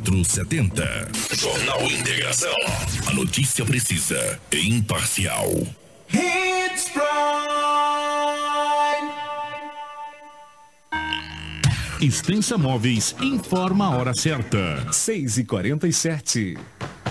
3470. Jornal Integração. A notícia precisa e imparcial. Hits Prime. Extensa Móveis informa a hora certa. 6 e 47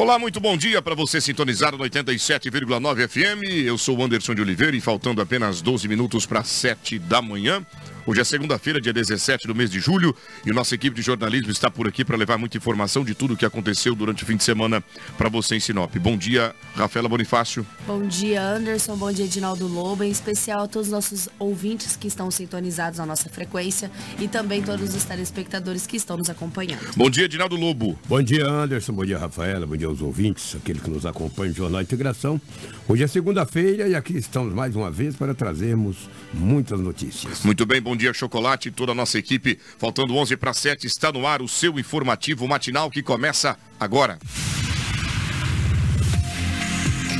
Olá, muito bom dia para você sintonizado no 87,9 FM. Eu sou o Anderson de Oliveira e faltando apenas 12 minutos para 7 da manhã. Hoje é segunda-feira, dia 17 do mês de julho, e nossa equipe de jornalismo está por aqui para levar muita informação de tudo o que aconteceu durante o fim de semana para você em Sinop. Bom dia, Rafaela Bonifácio. Bom dia, Anderson. Bom dia, Edinaldo Lobo. Em especial a todos os nossos ouvintes que estão sintonizados na nossa frequência e também todos os telespectadores que estão nos acompanhando. Bom dia, Edinaldo Lobo. Bom dia, Anderson. Bom dia, Rafaela. Bom dia aos ouvintes, aquele que nos acompanha no Jornal Integração. Hoje é segunda-feira e aqui estamos mais uma vez para trazermos muitas notícias. Muito bem, bom dia, Chocolate e toda a nossa equipe. Faltando 11 para 7, está no ar o seu informativo matinal que começa agora.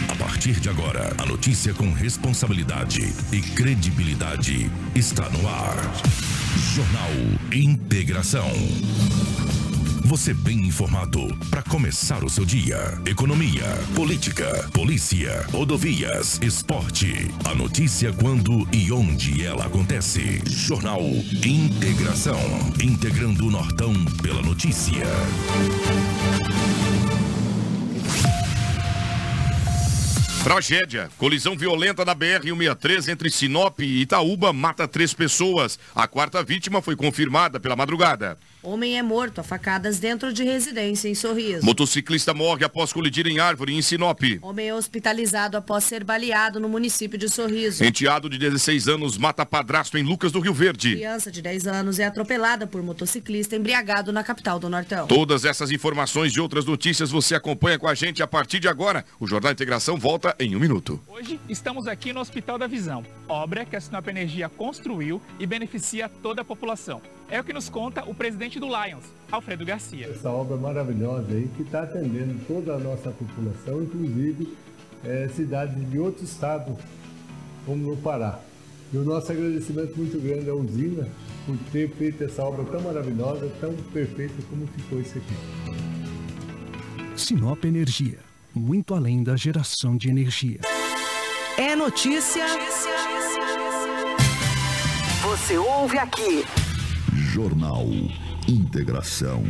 A partir de agora, a notícia com responsabilidade e credibilidade está no ar. Jornal Integração. Você bem informado para começar o seu dia. Economia, política, polícia, rodovias, esporte. A notícia quando e onde ela acontece. Jornal Integração. Integrando o Nortão pela notícia. Tragédia. Colisão violenta na BR-163 entre Sinop e Itaúba mata três pessoas. A quarta vítima foi confirmada pela madrugada. Homem é morto a facadas dentro de residência em Sorriso. Motociclista morre após colidir em árvore em Sinop. Homem é hospitalizado após ser baleado no município de Sorriso. Enteado de 16 anos mata padrasto em Lucas do Rio Verde. Criança de 10 anos é atropelada por motociclista embriagado na capital do Nortão. Todas essas informações e outras notícias você acompanha com a gente a partir de agora. O Jornal Integração volta em um minuto. Hoje estamos aqui no Hospital da Visão, obra que a Sinop Energia construiu e beneficia toda a população. É o que nos conta o presidente do Lions, Alfredo Garcia. Essa obra maravilhosa aí que está atendendo toda a nossa população, inclusive é, cidades de outro estado, como no Pará. E o nosso agradecimento muito grande à usina por ter feito essa obra tão maravilhosa, tão perfeita como ficou isso aqui. Sinop Energia, muito além da geração de energia. É notícia. Você ouve aqui. Jornal Integração.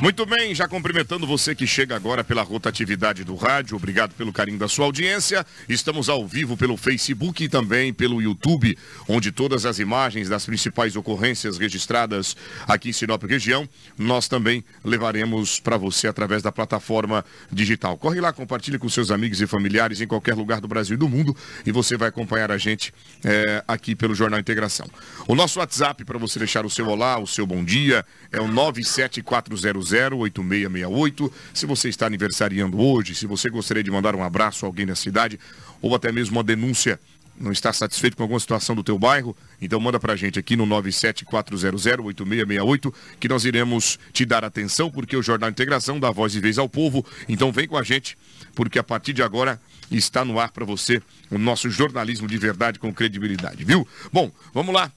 Muito bem, já cumprimentando você que chega agora pela rotatividade do rádio, obrigado pelo carinho da sua audiência. Estamos ao vivo pelo Facebook e também pelo YouTube, onde todas as imagens das principais ocorrências registradas aqui em Sinop região, nós também levaremos para você através da plataforma digital. Corre lá, compartilhe com seus amigos e familiares em qualquer lugar do Brasil e do mundo e você vai acompanhar a gente é, aqui pelo Jornal Integração. O nosso WhatsApp para você deixar o seu olá, o seu bom dia, é o 97400 8668. Se você está aniversariando hoje, se você gostaria de mandar um abraço a alguém na cidade, ou até mesmo uma denúncia, não está satisfeito com alguma situação do teu bairro, então manda pra gente aqui no 974008668 que nós iremos te dar atenção, porque o Jornal Integração dá voz e vez ao povo. Então vem com a gente, porque a partir de agora está no ar para você o nosso jornalismo de verdade com credibilidade, viu? Bom, vamos lá.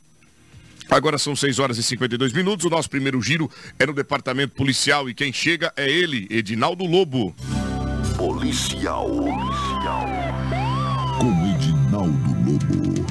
Agora são 6 horas e 52 minutos. O nosso primeiro giro é no departamento policial e quem chega é ele, Edinaldo Lobo. Policial. Policial. Com Edinaldo Lobo.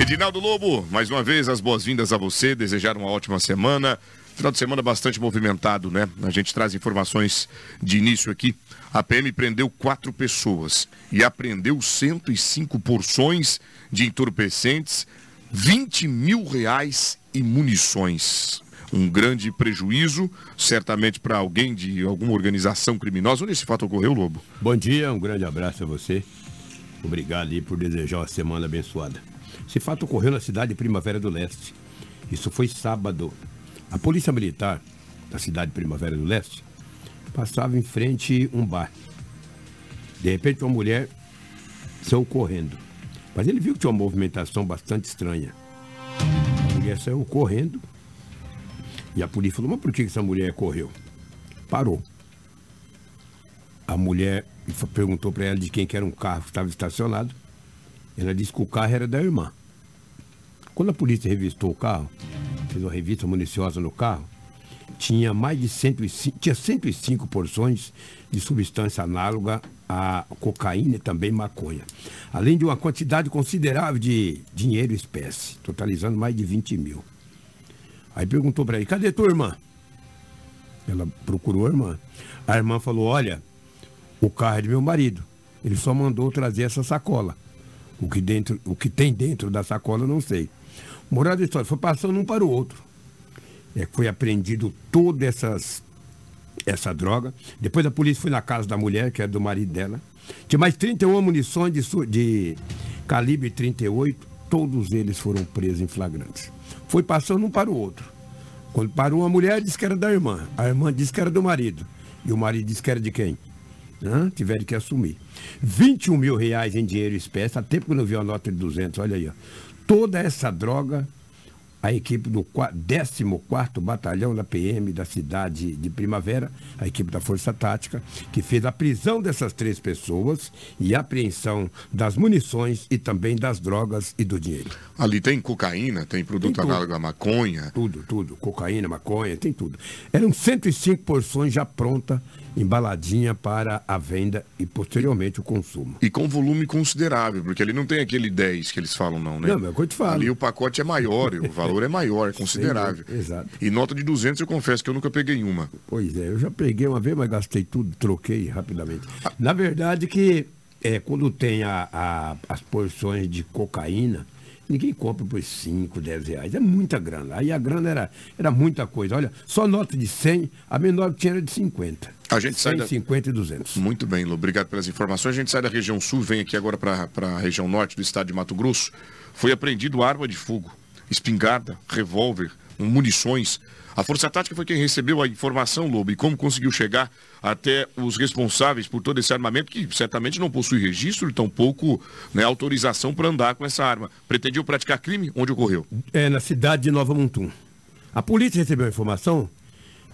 Edinaldo Lobo, mais uma vez as boas-vindas a você, desejar uma ótima semana. Final de semana bastante movimentado, né? A gente traz informações de início aqui. A PM prendeu quatro pessoas e apreendeu 105 porções de entorpecentes, 20 mil reais e munições. um grande prejuízo, certamente para alguém de alguma organização criminosa. Onde esse fato ocorreu, Lobo? Bom dia, um grande abraço a você. Obrigado aí por desejar uma semana abençoada. Esse fato ocorreu na cidade de Primavera do Leste. Isso foi sábado. A polícia militar da cidade de Primavera do Leste passava em frente um bar. De repente uma mulher saiu correndo. Mas ele viu que tinha uma movimentação bastante estranha. A mulher saiu correndo e a polícia falou, mas por que essa mulher correu? Parou. A mulher perguntou para ela de quem que era um carro que estava estacionado. Ela disse que o carro era da irmã. Quando a polícia revistou o carro, fez uma revista municiosa no carro, tinha mais de 105, tinha 105 porções de substância análoga a cocaína e também maconha. Além de uma quantidade considerável de dinheiro espécie, totalizando mais de 20 mil. Aí perguntou para ele, cadê tua irmã? Ela procurou a irmã. A irmã falou, olha, o carro é de meu marido. Ele só mandou trazer essa sacola. O que, dentro, o que tem dentro da sacola, não sei. Moral da história, foi passando um para o outro. É, foi apreendido toda essas, essa droga. Depois a polícia foi na casa da mulher, que era do marido dela. Tinha mais 31 munições de, de calibre 38. Todos eles foram presos em flagrantes. Foi passando um para o outro. Quando parou uma mulher, disse que era da irmã. A irmã disse que era do marido. E o marido disse que era de quem? Hã? Tiveram que assumir. 21 mil reais em dinheiro espécie, até porque não viu a nota de 200, olha aí. Ó. Toda essa droga a equipe do 14º Batalhão da PM da cidade de Primavera, a equipe da Força Tática, que fez a prisão dessas três pessoas e a apreensão das munições e também das drogas e do dinheiro. Ali tem cocaína, tem produto tem análogo à maconha? Tudo, tudo. Cocaína, maconha, tem tudo. Eram 105 porções já prontas embaladinha para a venda e posteriormente o consumo. E com volume considerável, porque ele não tem aquele 10 que eles falam não, né? Não, é o que eu te falo. Ali o pacote é maior, o valor é maior, é considerável. Sim, exato. E nota de 200 eu confesso que eu nunca peguei uma. Pois é, eu já peguei uma vez, mas gastei tudo, troquei rapidamente. Na verdade que é, quando tem a, a, as porções de cocaína, Ninguém compra por 5, 10 reais. É muita grana. Aí a grana era, era muita coisa. Olha, só nota de 100, a menor que tinha era de 50. A gente 100, sai da... 50 e 200. Muito bem, Lu. Obrigado pelas informações. A gente sai da região sul, vem aqui agora para a região norte do estado de Mato Grosso. Foi apreendido arma de fogo, espingarda, revólver, munições a Força Tática foi quem recebeu a informação, Lobo, e como conseguiu chegar até os responsáveis por todo esse armamento, que certamente não possui registro e tampouco né, autorização para andar com essa arma. Pretendiam praticar crime? Onde ocorreu? É, na cidade de Nova Montum. A polícia recebeu a informação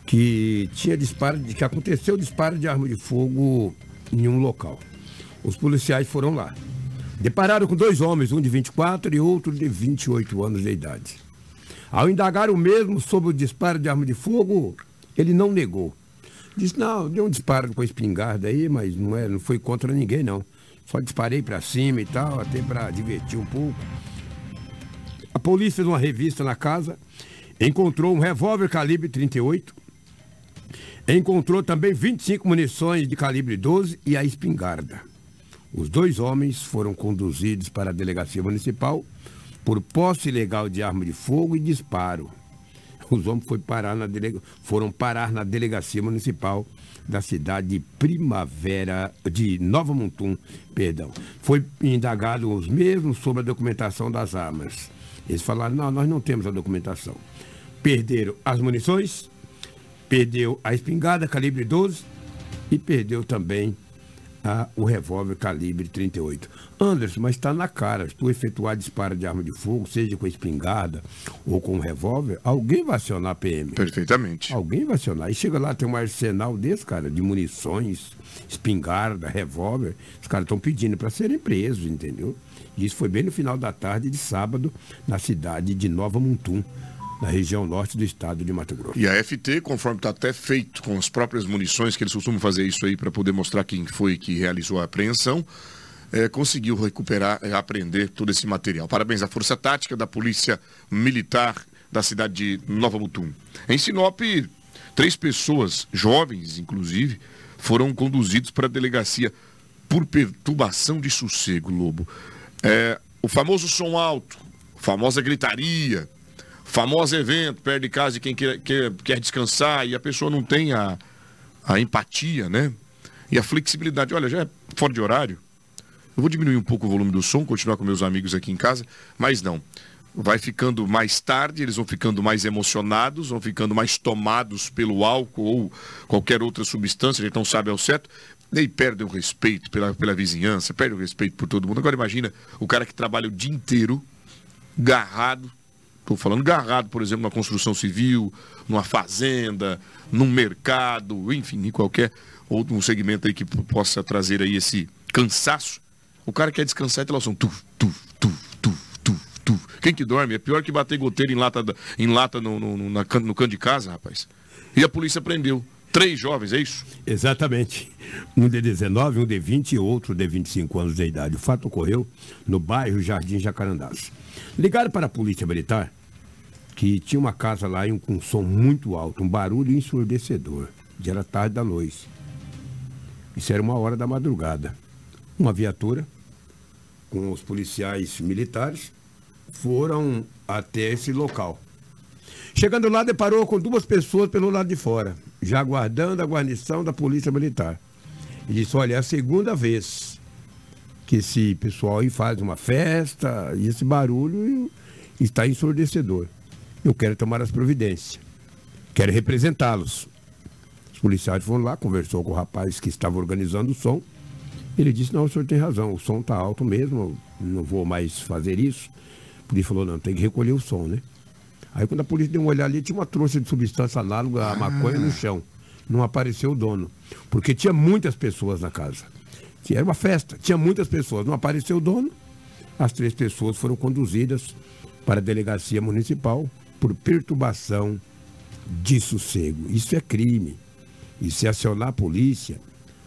que tinha disparo, que aconteceu disparo de arma de fogo em um local. Os policiais foram lá. Depararam com dois homens, um de 24 e outro de 28 anos de idade. Ao indagar o mesmo sobre o disparo de arma de fogo, ele não negou. Disse, não, deu um disparo com a espingarda aí, mas não, é, não foi contra ninguém, não. Só disparei para cima e tal, até para divertir um pouco. A polícia fez uma revista na casa, encontrou um revólver calibre 38, encontrou também 25 munições de calibre 12 e a espingarda. Os dois homens foram conduzidos para a delegacia municipal por posse ilegal de arma de fogo e disparo. Os homens foi parar na delega... foram parar na delegacia municipal da cidade de Primavera, de Nova Montum, perdão. Foi indagado os mesmos sobre a documentação das armas. Eles falaram, não, nós não temos a documentação. Perderam as munições, perdeu a espingarda calibre 12 e perdeu também a, o revólver calibre 38. Anderson, mas está na cara, se tu efetuar disparo de arma de fogo, seja com espingarda ou com revólver, alguém vai acionar a PM. Perfeitamente. Alguém vai acionar. E chega lá, tem um arsenal desse, cara, de munições, espingarda, revólver. Os caras estão pedindo para serem presos, entendeu? E isso foi bem no final da tarde de sábado, na cidade de Nova Mutum na região norte do estado de Mato Grosso. E a FT, conforme está até feito com as próprias munições, que eles costumam fazer isso aí para poder mostrar quem foi que realizou a apreensão, é, conseguiu recuperar e aprender todo esse material. Parabéns à Força Tática da Polícia Militar da cidade de Nova Mutum. Em Sinop, três pessoas, jovens inclusive, foram conduzidos para a delegacia por perturbação de sossego, Lobo. É, o famoso som alto, a famosa gritaria, famoso evento, perto de casa de quem quer, quer, quer descansar e a pessoa não tem a, a empatia, né? E a flexibilidade. Olha, já é fora de horário. Eu vou diminuir um pouco o volume do som, continuar com meus amigos aqui em casa, mas não. Vai ficando mais tarde, eles vão ficando mais emocionados, vão ficando mais tomados pelo álcool ou qualquer outra substância, a gente não sabe ao certo, e perdem o respeito pela, pela vizinhança, perdem o respeito por todo mundo. Agora imagina o cara que trabalha o dia inteiro, garrado, estou falando garrado, por exemplo, na construção civil, numa fazenda, num mercado, enfim, em qualquer outro segmento aí que possa trazer aí esse cansaço. O cara quer descansar e tem lá o som. Tu, tu, tu, tu, tu, tu. Quem que dorme? É pior que bater goteiro em lata, em lata no, no, no, na, no canto de casa, rapaz. E a polícia prendeu. Três jovens, é isso? Exatamente. Um de 19, um de 20 e outro de 25 anos de idade. O fato ocorreu no bairro Jardim Jacarandás. Ligaram para a polícia militar que tinha uma casa lá com um som muito alto, um barulho ensurdecedor. Já era tarde da noite. Isso era uma hora da madrugada. Uma viatura com os policiais militares foram até esse local. Chegando lá, deparou com duas pessoas pelo lado de fora, já aguardando a guarnição da Polícia Militar. E disse: Olha, é a segunda vez que esse pessoal aí faz uma festa e esse barulho está ensurdecedor. Eu quero tomar as providências. Quero representá-los. Os policiais foram lá, conversou com o rapaz que estava organizando o som. Ele disse, não, o senhor tem razão, o som está alto mesmo, não vou mais fazer isso. Polícia falou, não, tem que recolher o som, né? Aí quando a polícia deu uma olhada ali, tinha uma trouxa de substância análoga à maconha no chão. Não apareceu o dono. Porque tinha muitas pessoas na casa. Era uma festa, tinha muitas pessoas. Não apareceu o dono. As três pessoas foram conduzidas para a delegacia municipal por perturbação de sossego. Isso é crime. E se acionar a polícia,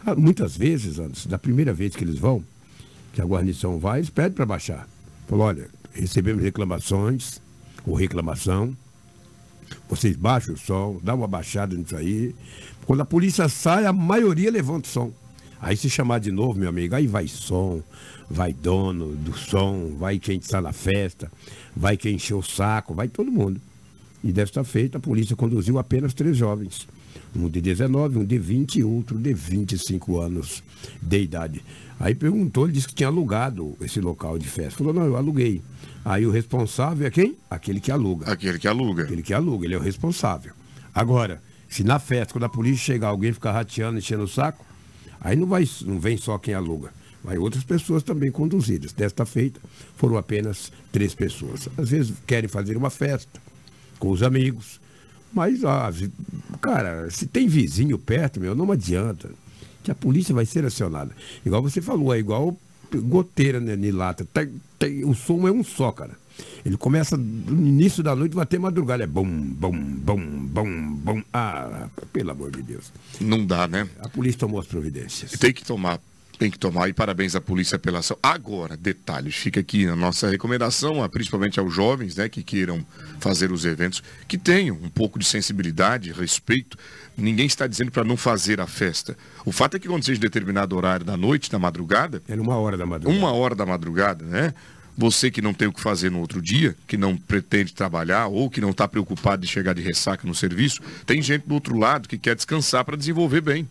ah, muitas vezes, antes, da primeira vez que eles vão, que a guarnição vai, eles pedem para baixar. Falou, olha, recebemos reclamações, ou reclamação, vocês baixam o som, dá uma baixada nisso aí. Quando a polícia sai, a maioria levanta o som. Aí se chamar de novo, meu amigo, aí vai som, vai dono do som, vai quem está na festa, vai quem encheu o saco, vai todo mundo. E desta feita, a polícia conduziu apenas três jovens. Um de 19, um de 20 e outro de 25 anos de idade. Aí perguntou, ele disse que tinha alugado esse local de festa. Falou, não, eu aluguei. Aí o responsável é quem? Aquele que aluga. Aquele que aluga. Aquele que aluga, ele é o responsável. Agora, se na festa, quando a polícia chegar, alguém ficar rateando, enchendo o saco, aí não, vai, não vem só quem aluga. Vai outras pessoas também conduzidas. Desta feita, foram apenas três pessoas. Às vezes querem fazer uma festa com os amigos, mas, ah, cara, se tem vizinho perto, meu, não adianta. Que a polícia vai ser acionada. Igual você falou, é igual goteira né, de lata. Tem, tem, o som é um só, cara. Ele começa no início da noite, vai até madrugada. É bom, bom, bom, bom, bom. Ah, pelo amor de Deus. Não dá, né? A polícia tomou as providências. Tem que tomar tem que tomar e parabéns à polícia pela ação. Agora, detalhes, fica aqui a nossa recomendação, principalmente aos jovens, né, que queiram fazer os eventos, que tenham um pouco de sensibilidade, respeito. Ninguém está dizendo para não fazer a festa. O fato é que quando seja determinado horário da noite, da madrugada, é uma hora da madrugada. Uma hora da madrugada, né? Você que não tem o que fazer no outro dia, que não pretende trabalhar ou que não está preocupado de chegar de ressaca no serviço, tem gente do outro lado que quer descansar para desenvolver bem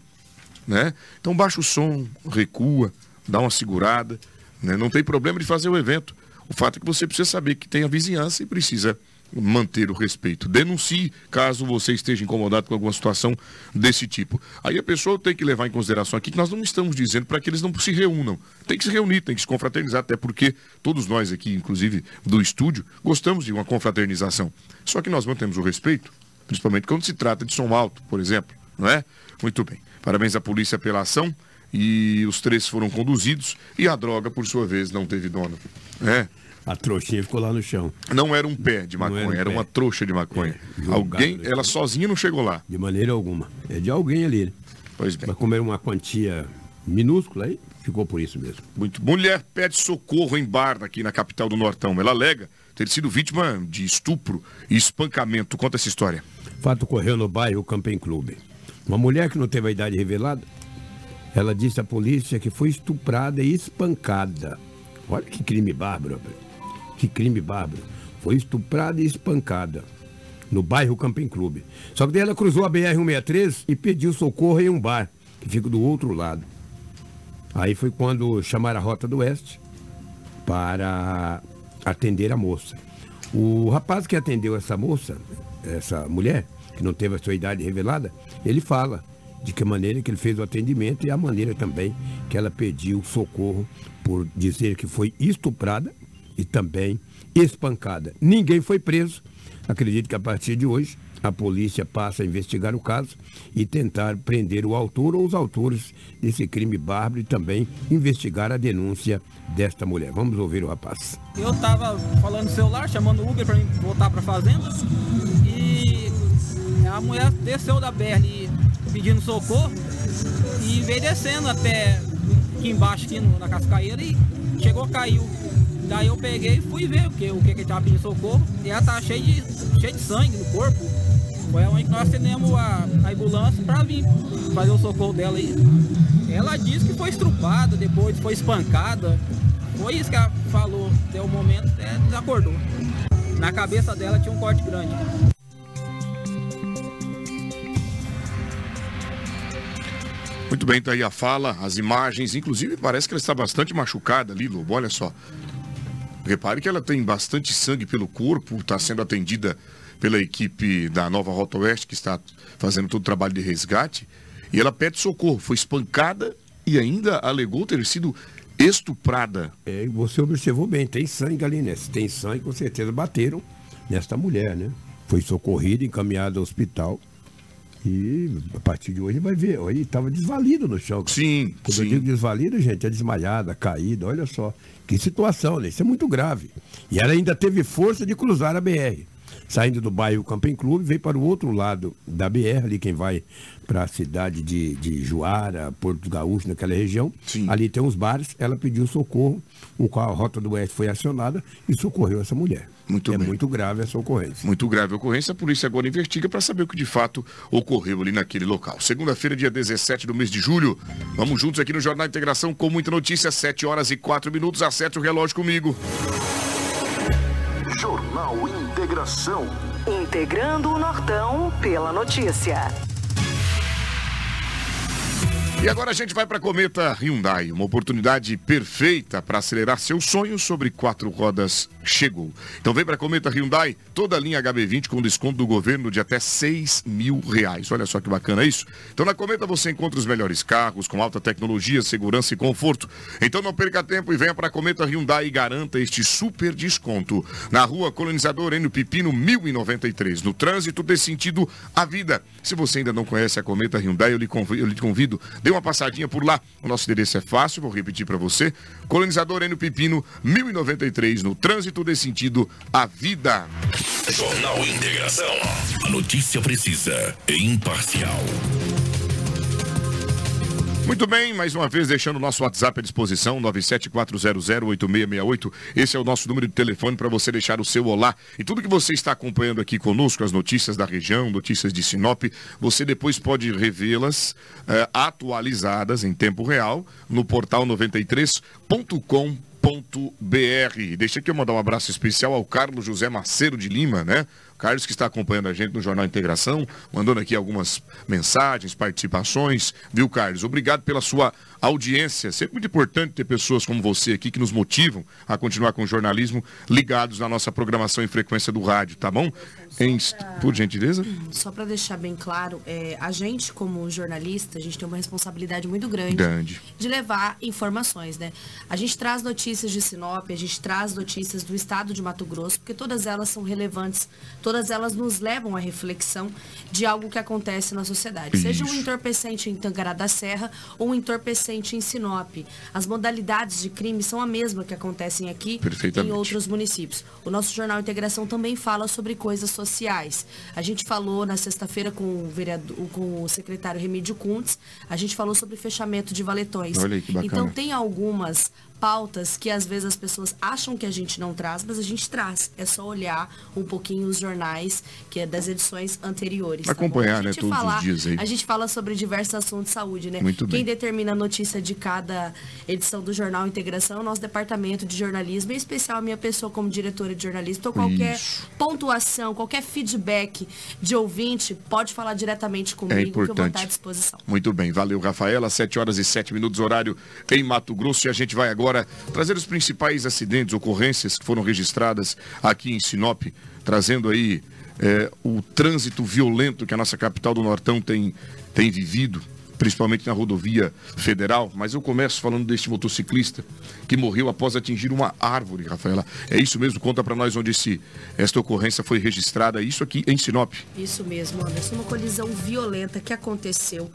né? Então baixa o som, recua, dá uma segurada, né? Não tem problema de fazer o evento. O fato é que você precisa saber que tem a vizinhança e precisa manter o respeito. Denuncie caso você esteja incomodado com alguma situação desse tipo. Aí a pessoa tem que levar em consideração aqui que nós não estamos dizendo para que eles não se reúnam. Tem que se reunir, tem que se confraternizar, até porque todos nós aqui, inclusive do estúdio, gostamos de uma confraternização. Só que nós mantemos o respeito, principalmente quando se trata de som alto, por exemplo, não é? Muito bem. Parabéns à polícia pela ação e os três foram conduzidos e a droga, por sua vez, não teve dono. É. A trouxinha ficou lá no chão. Não era um pé de maconha, era, um era uma trouxa de maconha. É, alguém, ela sozinha não chegou lá. De maneira alguma. É de alguém ali. Pois bem. Mas como era uma quantia minúscula aí, ficou por isso mesmo. Muito. Mulher pede socorro em Barra, aqui na capital do Nortão. Ela alega ter sido vítima de estupro e espancamento. Conta essa história. Fato ocorreu no bairro Camping Clube. Uma mulher que não teve a idade revelada, ela disse à polícia que foi estuprada e espancada. Olha que crime bárbaro, que crime bárbaro. Foi estuprada e espancada no bairro Camping Clube. Só que daí ela cruzou a BR-163 e pediu socorro em um bar, que fica do outro lado. Aí foi quando chamaram a Rota do Oeste para atender a moça. O rapaz que atendeu essa moça, essa mulher, que não teve a sua idade revelada, ele fala de que maneira que ele fez o atendimento e a maneira também que ela pediu socorro por dizer que foi estuprada e também espancada. Ninguém foi preso. Acredito que a partir de hoje a polícia passa a investigar o caso e tentar prender o autor ou os autores desse crime bárbaro e também investigar a denúncia desta mulher. Vamos ouvir o rapaz. Eu estava falando no celular, chamando o Uber para voltar para a fazenda a mulher desceu da BR pedindo socorro e veio descendo até aqui embaixo, aqui no, na cascaeira e chegou, caiu. Daí eu peguei e fui ver o que, o que, que ele tava pedindo socorro. E ela tá cheia de, cheia de sangue no corpo. Foi onde nós atendemos a, a ambulância para vir fazer o socorro dela aí. Ela disse que foi estrupada, depois foi espancada. Foi isso que ela falou. Deu um momento, até desacordou. Na cabeça dela tinha um corte grande. Muito bem, tá aí a fala, as imagens. Inclusive, parece que ela está bastante machucada ali, Lobo. Olha só. Repare que ela tem bastante sangue pelo corpo, está sendo atendida pela equipe da Nova Rota Oeste, que está fazendo todo o trabalho de resgate. E ela pede socorro. Foi espancada e ainda alegou ter sido estuprada. É, você observou bem, tem sangue ali, né? Se tem sangue, com certeza bateram nesta mulher, né? Foi socorrida, encaminhada ao hospital. E a partir de hoje vai ver. Aí estava desvalido no chão. Sim. Quando sim. eu digo desvalido, gente, é desmaiada, caída, olha só. Que situação, né? Isso é muito grave. E ela ainda teve força de cruzar a BR. Saindo do bairro Camping Clube, veio para o outro lado da BR, ali quem vai para a cidade de, de Juara, Porto Gaúcho, naquela região. Sim. Ali tem uns bares, ela pediu socorro, o qual a Rota do Oeste foi acionada e socorreu essa mulher. Muito é bem. muito grave essa ocorrência. Muito grave a ocorrência, a polícia agora investiga para saber o que de fato ocorreu ali naquele local. Segunda-feira, dia 17 do mês de julho. Vamos juntos aqui no Jornal Integração com muita notícia, 7 horas e 4 minutos. Acerte o relógio comigo. Jornal Integração. Integrando o Nortão pela notícia. E agora a gente vai para a Cometa Hyundai, uma oportunidade perfeita para acelerar seus sonhos sobre quatro rodas chegou. Então vem para a Cometa Hyundai, toda a linha HB20 com desconto do governo de até 6 mil reais. Olha só que bacana isso. Então na Cometa você encontra os melhores carros com alta tecnologia, segurança e conforto. Então não perca tempo e venha para a Cometa Hyundai e garanta este super desconto. Na rua Colonizador Enio Pipino 1093, no trânsito desse sentido à vida. Se você ainda não conhece a Cometa Hyundai, eu lhe convido, eu lhe convido dê uma passadinha por lá. O nosso endereço é fácil, vou repetir para você. Colonizador Enio Pipino 1093, no trânsito desse sentido à vida. Jornal Integração. A notícia precisa e imparcial. Muito bem, mais uma vez deixando o nosso WhatsApp à disposição, 974008668. Esse é o nosso número de telefone para você deixar o seu olá. E tudo que você está acompanhando aqui conosco, as notícias da região, notícias de Sinop, você depois pode revê-las eh, atualizadas em tempo real no portal 93.com.br. Deixa aqui eu mandar um abraço especial ao Carlos José Maceiro de Lima, né? Carlos que está acompanhando a gente no Jornal Integração, mandando aqui algumas mensagens, participações, viu, Carlos? Obrigado pela sua audiência. Sempre muito importante ter pessoas como você aqui que nos motivam a continuar com o jornalismo ligados na nossa programação e frequência do rádio, tá bom? Em... Por gentileza? Só para deixar bem claro, é, a gente como jornalista, a gente tem uma responsabilidade muito grande, Grande. de levar informações, né? A gente traz notícias de Sinop, a gente traz notícias do estado de Mato Grosso, porque todas elas são relevantes, todas elas nos levam à reflexão de algo que acontece na sociedade. Seja um Isso. entorpecente em Tangará da Serra ou um entorpecente em Sinop. As modalidades de crime são a mesma que acontecem aqui Perfeitamente. em outros municípios. O nosso Jornal Integração também fala sobre coisas sociais. A gente falou na sexta-feira com o vereador, com o secretário Remídio Kuntz, a gente falou sobre fechamento de valetões. Olha aí que bacana. Então tem algumas pautas que às vezes as pessoas acham que a gente não traz, mas a gente traz. É só olhar um pouquinho os jornais que é das edições anteriores. tá Acompanhar? A né, todos os dias aí. A gente fala sobre diversos assuntos de saúde, né? Muito Quem bem. determina a notícia de cada edição do Jornal Integração é o nosso departamento de jornalismo, em especial a minha pessoa como diretora de jornalismo. Então, qualquer Isso. pontuação, qualquer feedback de ouvinte, pode falar diretamente comigo, que eu vou importante. estar à disposição. Muito bem, valeu Rafaela, 7 horas e 7 minutos horário em Mato Grosso e a gente vai agora trazer os principais acidentes, ocorrências que foram registradas aqui em Sinop, trazendo aí eh, o trânsito violento que a nossa capital do Nortão tem, tem vivido, principalmente na rodovia federal, mas eu começo falando deste motociclista que morreu após atingir uma árvore, Rafaela. É isso mesmo? Conta para nós onde esse, esta ocorrência foi registrada, isso aqui em Sinop. Isso mesmo, Anderson. Uma colisão violenta que aconteceu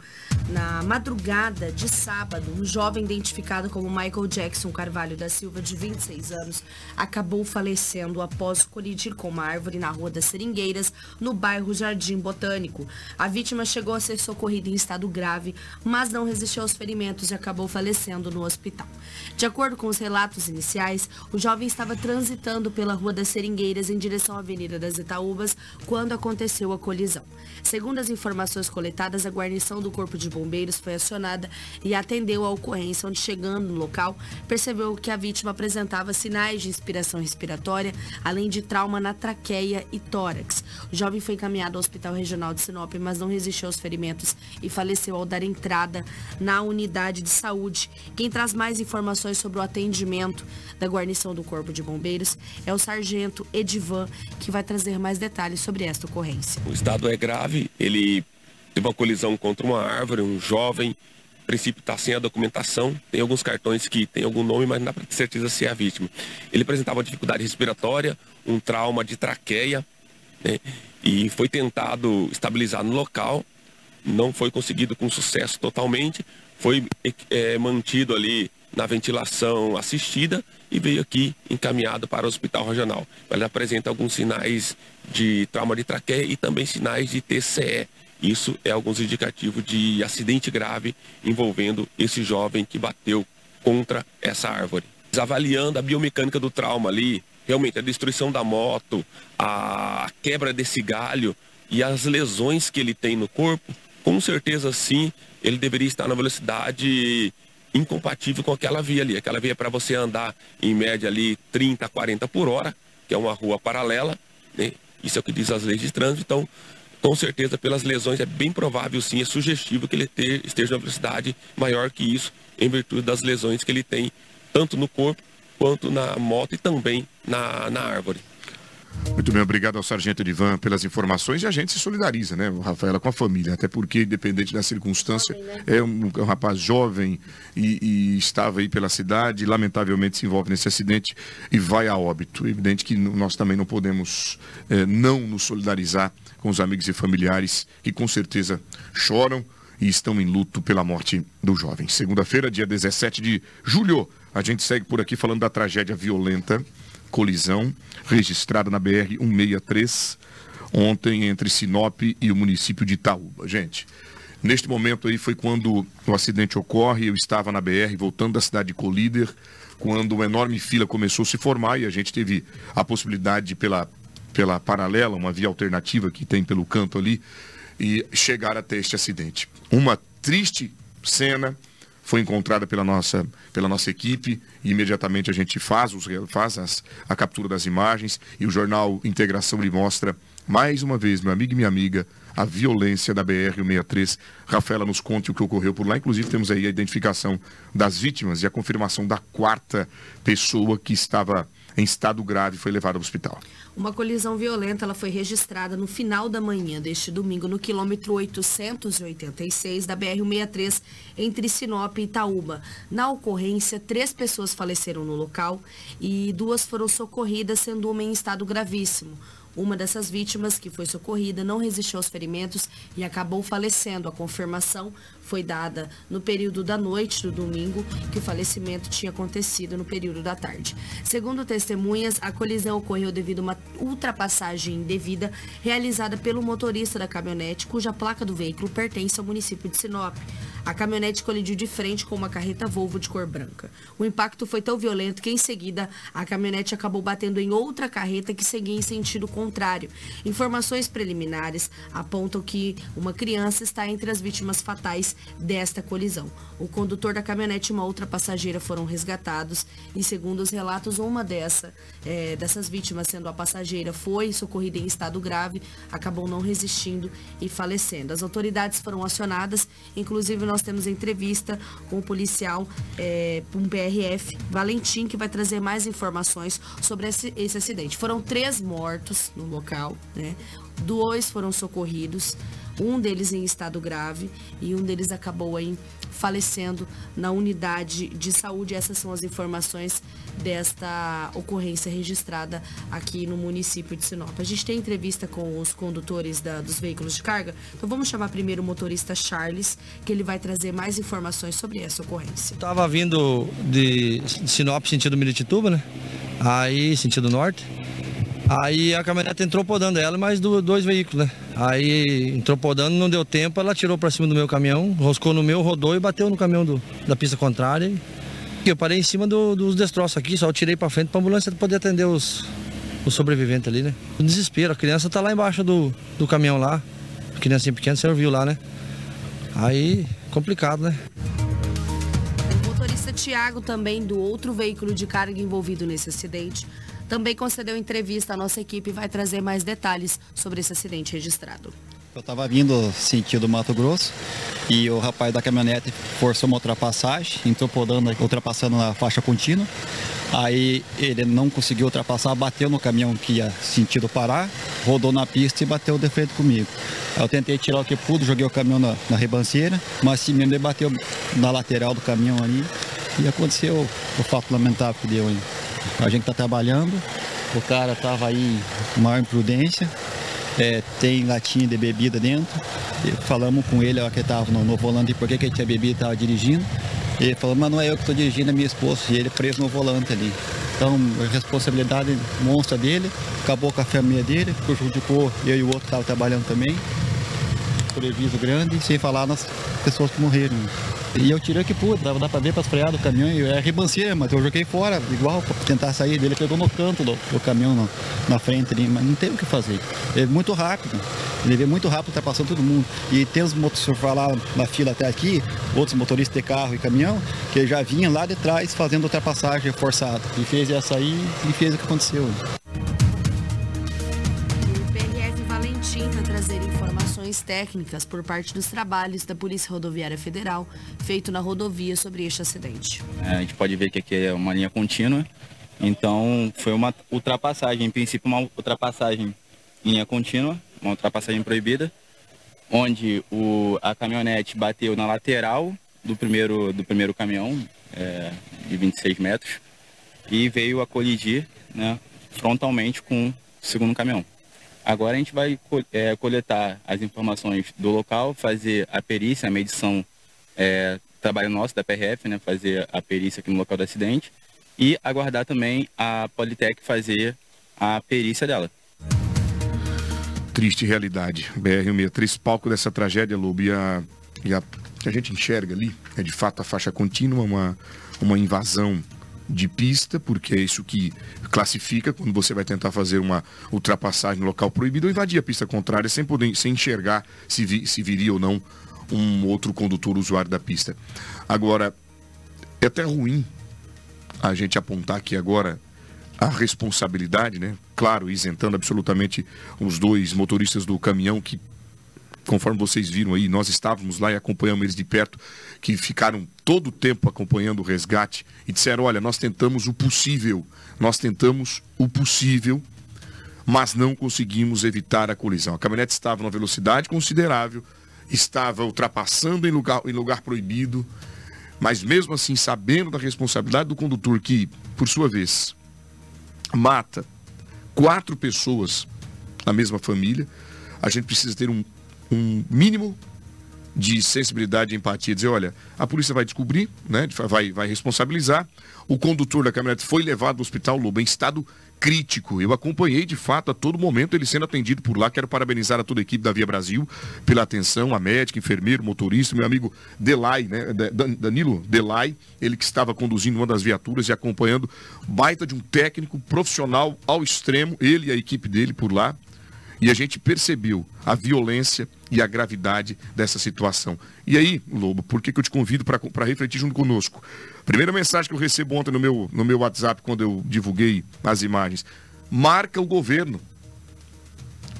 na madrugada de sábado. Um jovem identificado como Michael Jackson Carvalho da Silva, de 26 anos, acabou falecendo após colidir com uma árvore na Rua das Seringueiras, no bairro Jardim Botânico. A vítima chegou a ser socorrida em estado grave, mas não resistiu aos ferimentos e acabou falecendo no hospital. De acordo com os relatos iniciais, o jovem estava transitando pela Rua das Seringueiras em direção à Avenida das Itaúbas quando aconteceu a colisão. Segundo as informações coletadas, a guarnição do Corpo de Bombeiros foi acionada e atendeu a ocorrência, onde chegando no local, percebeu que a vítima apresentava sinais de inspiração respiratória, além de trauma na traqueia e tórax. O jovem foi encaminhado ao Hospital Regional de Sinop, mas não resistiu aos ferimentos e faleceu ao dar entrada na unidade de saúde. Quem traz mais informações sobre o atendimento da guarnição do Corpo de Bombeiros é o sargento Edivan, que vai trazer mais detalhes sobre esta ocorrência. O estado é grave, ele teve uma colisão contra uma árvore, um jovem, a princípio está sem a documentação, tem alguns cartões que tem algum nome, mas não dá para ter certeza se é a vítima. Ele apresentava dificuldade respiratória, um trauma de traqueia, né, e foi tentado estabilizar no local, não foi conseguido com sucesso totalmente, foi eh, mantido ali na ventilação assistida e veio aqui encaminhado para o hospital regional. Ele apresenta alguns sinais de trauma de traqueia e também sinais de TCE. Isso é alguns indicativos de acidente grave envolvendo esse jovem que bateu contra essa árvore. Avaliando a biomecânica do trauma ali, realmente a destruição da moto, a quebra desse galho e as lesões que ele tem no corpo, com certeza sim, ele deveria estar na velocidade incompatível com aquela via ali. Aquela via para você andar em média ali 30, 40 por hora, que é uma rua paralela, né? Isso é o que diz as leis de trânsito. Então, com certeza, pelas lesões, é bem provável sim, é sugestivo que ele ter, esteja numa velocidade maior que isso, em virtude das lesões que ele tem, tanto no corpo quanto na moto e também na, na árvore. Muito bem, obrigado ao Sargento Edivan pelas informações e a gente se solidariza, né, Rafaela, com a família, até porque, independente da circunstância, é um, é um rapaz jovem e, e estava aí pela cidade, lamentavelmente se envolve nesse acidente e vai a óbito. É evidente que nós também não podemos eh, não nos solidarizar com os amigos e familiares que com certeza choram e estão em luto pela morte do jovem. Segunda-feira, dia 17 de julho, a gente segue por aqui falando da tragédia violenta colisão registrada na BR 163 ontem entre Sinop e o município de Itaúba. Gente, neste momento aí foi quando o acidente ocorre, eu estava na BR voltando da cidade de Colíder, quando uma enorme fila começou a se formar e a gente teve a possibilidade de, pela pela paralela, uma via alternativa que tem pelo canto ali e chegar até este acidente. Uma triste cena foi encontrada pela nossa, pela nossa equipe e imediatamente a gente faz, os, faz as, a captura das imagens e o jornal Integração lhe mostra mais uma vez, meu amigo e minha amiga, a violência da BR-163. Rafaela nos conte o que ocorreu por lá. Inclusive temos aí a identificação das vítimas e a confirmação da quarta pessoa que estava em estado grave foi levada ao hospital. Uma colisão violenta ela foi registrada no final da manhã deste domingo no quilômetro 886 da BR-163 entre Sinop e Itaúba. Na ocorrência, três pessoas faleceram no local e duas foram socorridas, sendo uma em estado gravíssimo. Uma dessas vítimas que foi socorrida não resistiu aos ferimentos e acabou falecendo. A confirmação foi dada no período da noite do domingo, que o falecimento tinha acontecido no período da tarde. Segundo testemunhas, a colisão ocorreu devido a uma ultrapassagem indevida realizada pelo motorista da caminhonete, cuja placa do veículo pertence ao município de Sinop. A caminhonete colidiu de frente com uma carreta Volvo de cor branca. O impacto foi tão violento que, em seguida, a caminhonete acabou batendo em outra carreta que seguia em sentido contrário. Informações preliminares apontam que uma criança está entre as vítimas fatais desta colisão. O condutor da caminhonete e uma outra passageira foram resgatados e, segundo os relatos, uma dessa, é, dessas vítimas, sendo a passageira, foi socorrida em estado grave, acabou não resistindo e falecendo. As autoridades foram acionadas, inclusive nós temos entrevista com o policial, é, um PRF, Valentim, que vai trazer mais informações sobre esse, esse acidente. Foram três mortos no local, né? Dois foram socorridos, um deles em estado grave e um deles acabou aí falecendo na unidade de saúde. Essas são as informações desta ocorrência registrada aqui no município de Sinop. A gente tem entrevista com os condutores da, dos veículos de carga, então vamos chamar primeiro o motorista Charles, que ele vai trazer mais informações sobre essa ocorrência. Estava vindo de Sinop sentido Militituba, né? Aí sentido norte. Aí a caminhonete entrou podando ela, mais dois veículos, né? Aí entrou podando, não deu tempo, ela tirou para cima do meu caminhão, roscou no meu, rodou e bateu no caminhão do, da pista contrária. E eu parei em cima do, dos destroços aqui, só tirei para frente para a ambulância poder atender os, os sobreviventes ali, né? Desespero, a criança tá lá embaixo do, do caminhão lá, a criancinha pequena, você viu lá, né? Aí, complicado, né? O motorista Tiago também do outro veículo de carga envolvido nesse acidente também concedeu entrevista à nossa equipe e vai trazer mais detalhes sobre esse acidente registrado. Eu estava vindo sentido Mato Grosso e o rapaz da caminhonete forçou uma ultrapassagem, entrou podando, ultrapassando na faixa contínua. Aí ele não conseguiu ultrapassar, bateu no caminhão que ia sentido parar, rodou na pista e bateu de frente comigo. Eu tentei tirar o que pude, joguei o caminhão na, na ribanceira, mas assim mesmo ele bateu na lateral do caminhão ali e aconteceu o fato lamentável que deu aí. A gente está trabalhando, o cara estava aí maior imprudência, é, tem latinha de bebida dentro. E falamos com ele, ó, que estava no, no, volante, por que ele tinha bebido e estava dirigindo. Ele falou, mas não é eu que estou dirigindo, é minha esposa, e ele preso no volante ali. Então, a responsabilidade monstra dele, acabou com a família dele, prejudicou eu e o outro que estava trabalhando também. Prejuízo grande, sem falar nas pessoas que morreram. E eu tirei que pude, dava dá pra ver as freadas do caminhão, e é ribanceira, mas eu joguei fora, igual, pra tentar sair dele, pegou no canto do, do caminhão no, na frente ali, mas não teve o que fazer. É muito rápido, ele veio muito rápido, tá passando todo mundo. E tem os motoristas lá na fila até aqui, outros motoristas de carro e caminhão, que já vinham lá de trás fazendo ultrapassagem forçada. E fez essa aí e fez o que aconteceu. Técnicas por parte dos trabalhos da Polícia Rodoviária Federal feito na rodovia sobre este acidente. É, a gente pode ver que aqui é uma linha contínua, então foi uma ultrapassagem, em princípio uma ultrapassagem em linha contínua, uma ultrapassagem proibida, onde o, a caminhonete bateu na lateral do primeiro, do primeiro caminhão, é, de 26 metros, e veio a colidir né, frontalmente com o segundo caminhão. Agora a gente vai é, coletar as informações do local, fazer a perícia, a medição, é, trabalho nosso da PRF, né, fazer a perícia aqui no local do acidente e aguardar também a Politec fazer a perícia dela. Triste realidade. BR-163, palco dessa tragédia, Lobo, e a, e a que a gente enxerga ali é de fato a faixa contínua, uma, uma invasão de pista, porque é isso que classifica quando você vai tentar fazer uma ultrapassagem no local proibido ou invadir a pista contrária sem poder sem enxergar se, vi, se viria ou não um outro condutor usuário da pista. Agora, é até ruim a gente apontar aqui agora a responsabilidade, né? Claro, isentando absolutamente os dois motoristas do caminhão que conforme vocês viram aí, nós estávamos lá e acompanhamos eles de perto, que ficaram todo o tempo acompanhando o resgate e disseram: olha, nós tentamos o possível, nós tentamos o possível, mas não conseguimos evitar a colisão. A caminhonete estava numa velocidade considerável, estava ultrapassando em lugar, em lugar proibido, mas mesmo assim, sabendo da responsabilidade do condutor, que, por sua vez, mata quatro pessoas na mesma família, a gente precisa ter um um mínimo de sensibilidade e empatia, dizer, olha, a polícia vai descobrir, né, vai, vai responsabilizar. O condutor da caminhonete foi levado ao hospital Lobo em estado crítico. Eu acompanhei de fato a todo momento ele sendo atendido por lá. Quero parabenizar a toda a equipe da Via Brasil pela atenção, a médica, enfermeiro, motorista, meu amigo Delay, né? Danilo Delay, ele que estava conduzindo uma das viaturas e acompanhando, baita de um técnico profissional ao extremo, ele e a equipe dele por lá. E a gente percebeu a violência e a gravidade dessa situação. E aí, Lobo, por que, que eu te convido para refletir junto conosco? Primeira mensagem que eu recebo ontem no meu, no meu WhatsApp, quando eu divulguei as imagens. Marca o governo.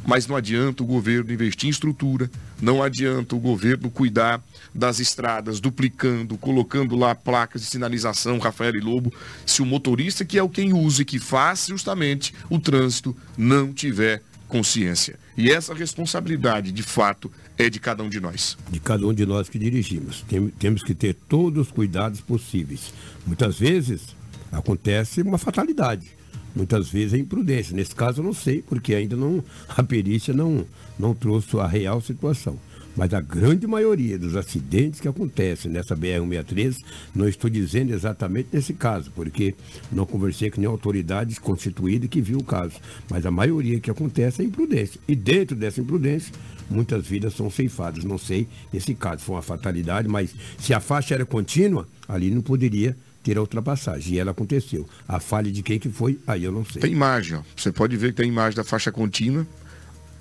Mas não adianta o governo investir em estrutura, não adianta o governo cuidar das estradas, duplicando, colocando lá placas de sinalização, Rafael e Lobo, se o motorista, que é o quem usa e que faz justamente o trânsito, não tiver consciência. E essa responsabilidade, de fato, é de cada um de nós. De cada um de nós que dirigimos. Tem, temos que ter todos os cuidados possíveis. Muitas vezes acontece uma fatalidade. Muitas vezes é imprudência. Nesse caso eu não sei, porque ainda não a perícia não, não trouxe a real situação. Mas a grande maioria dos acidentes que acontecem nessa BR-163, não estou dizendo exatamente nesse caso, porque não conversei com nenhuma autoridade constituída que viu o caso. Mas a maioria que acontece é imprudência. E dentro dessa imprudência, muitas vidas são ceifadas. Não sei nesse caso, foi uma fatalidade, mas se a faixa era contínua, ali não poderia ter a ultrapassagem. E ela aconteceu. A falha de quem que foi, aí eu não sei. Tem imagem, ó. Você pode ver que tem imagem da faixa contínua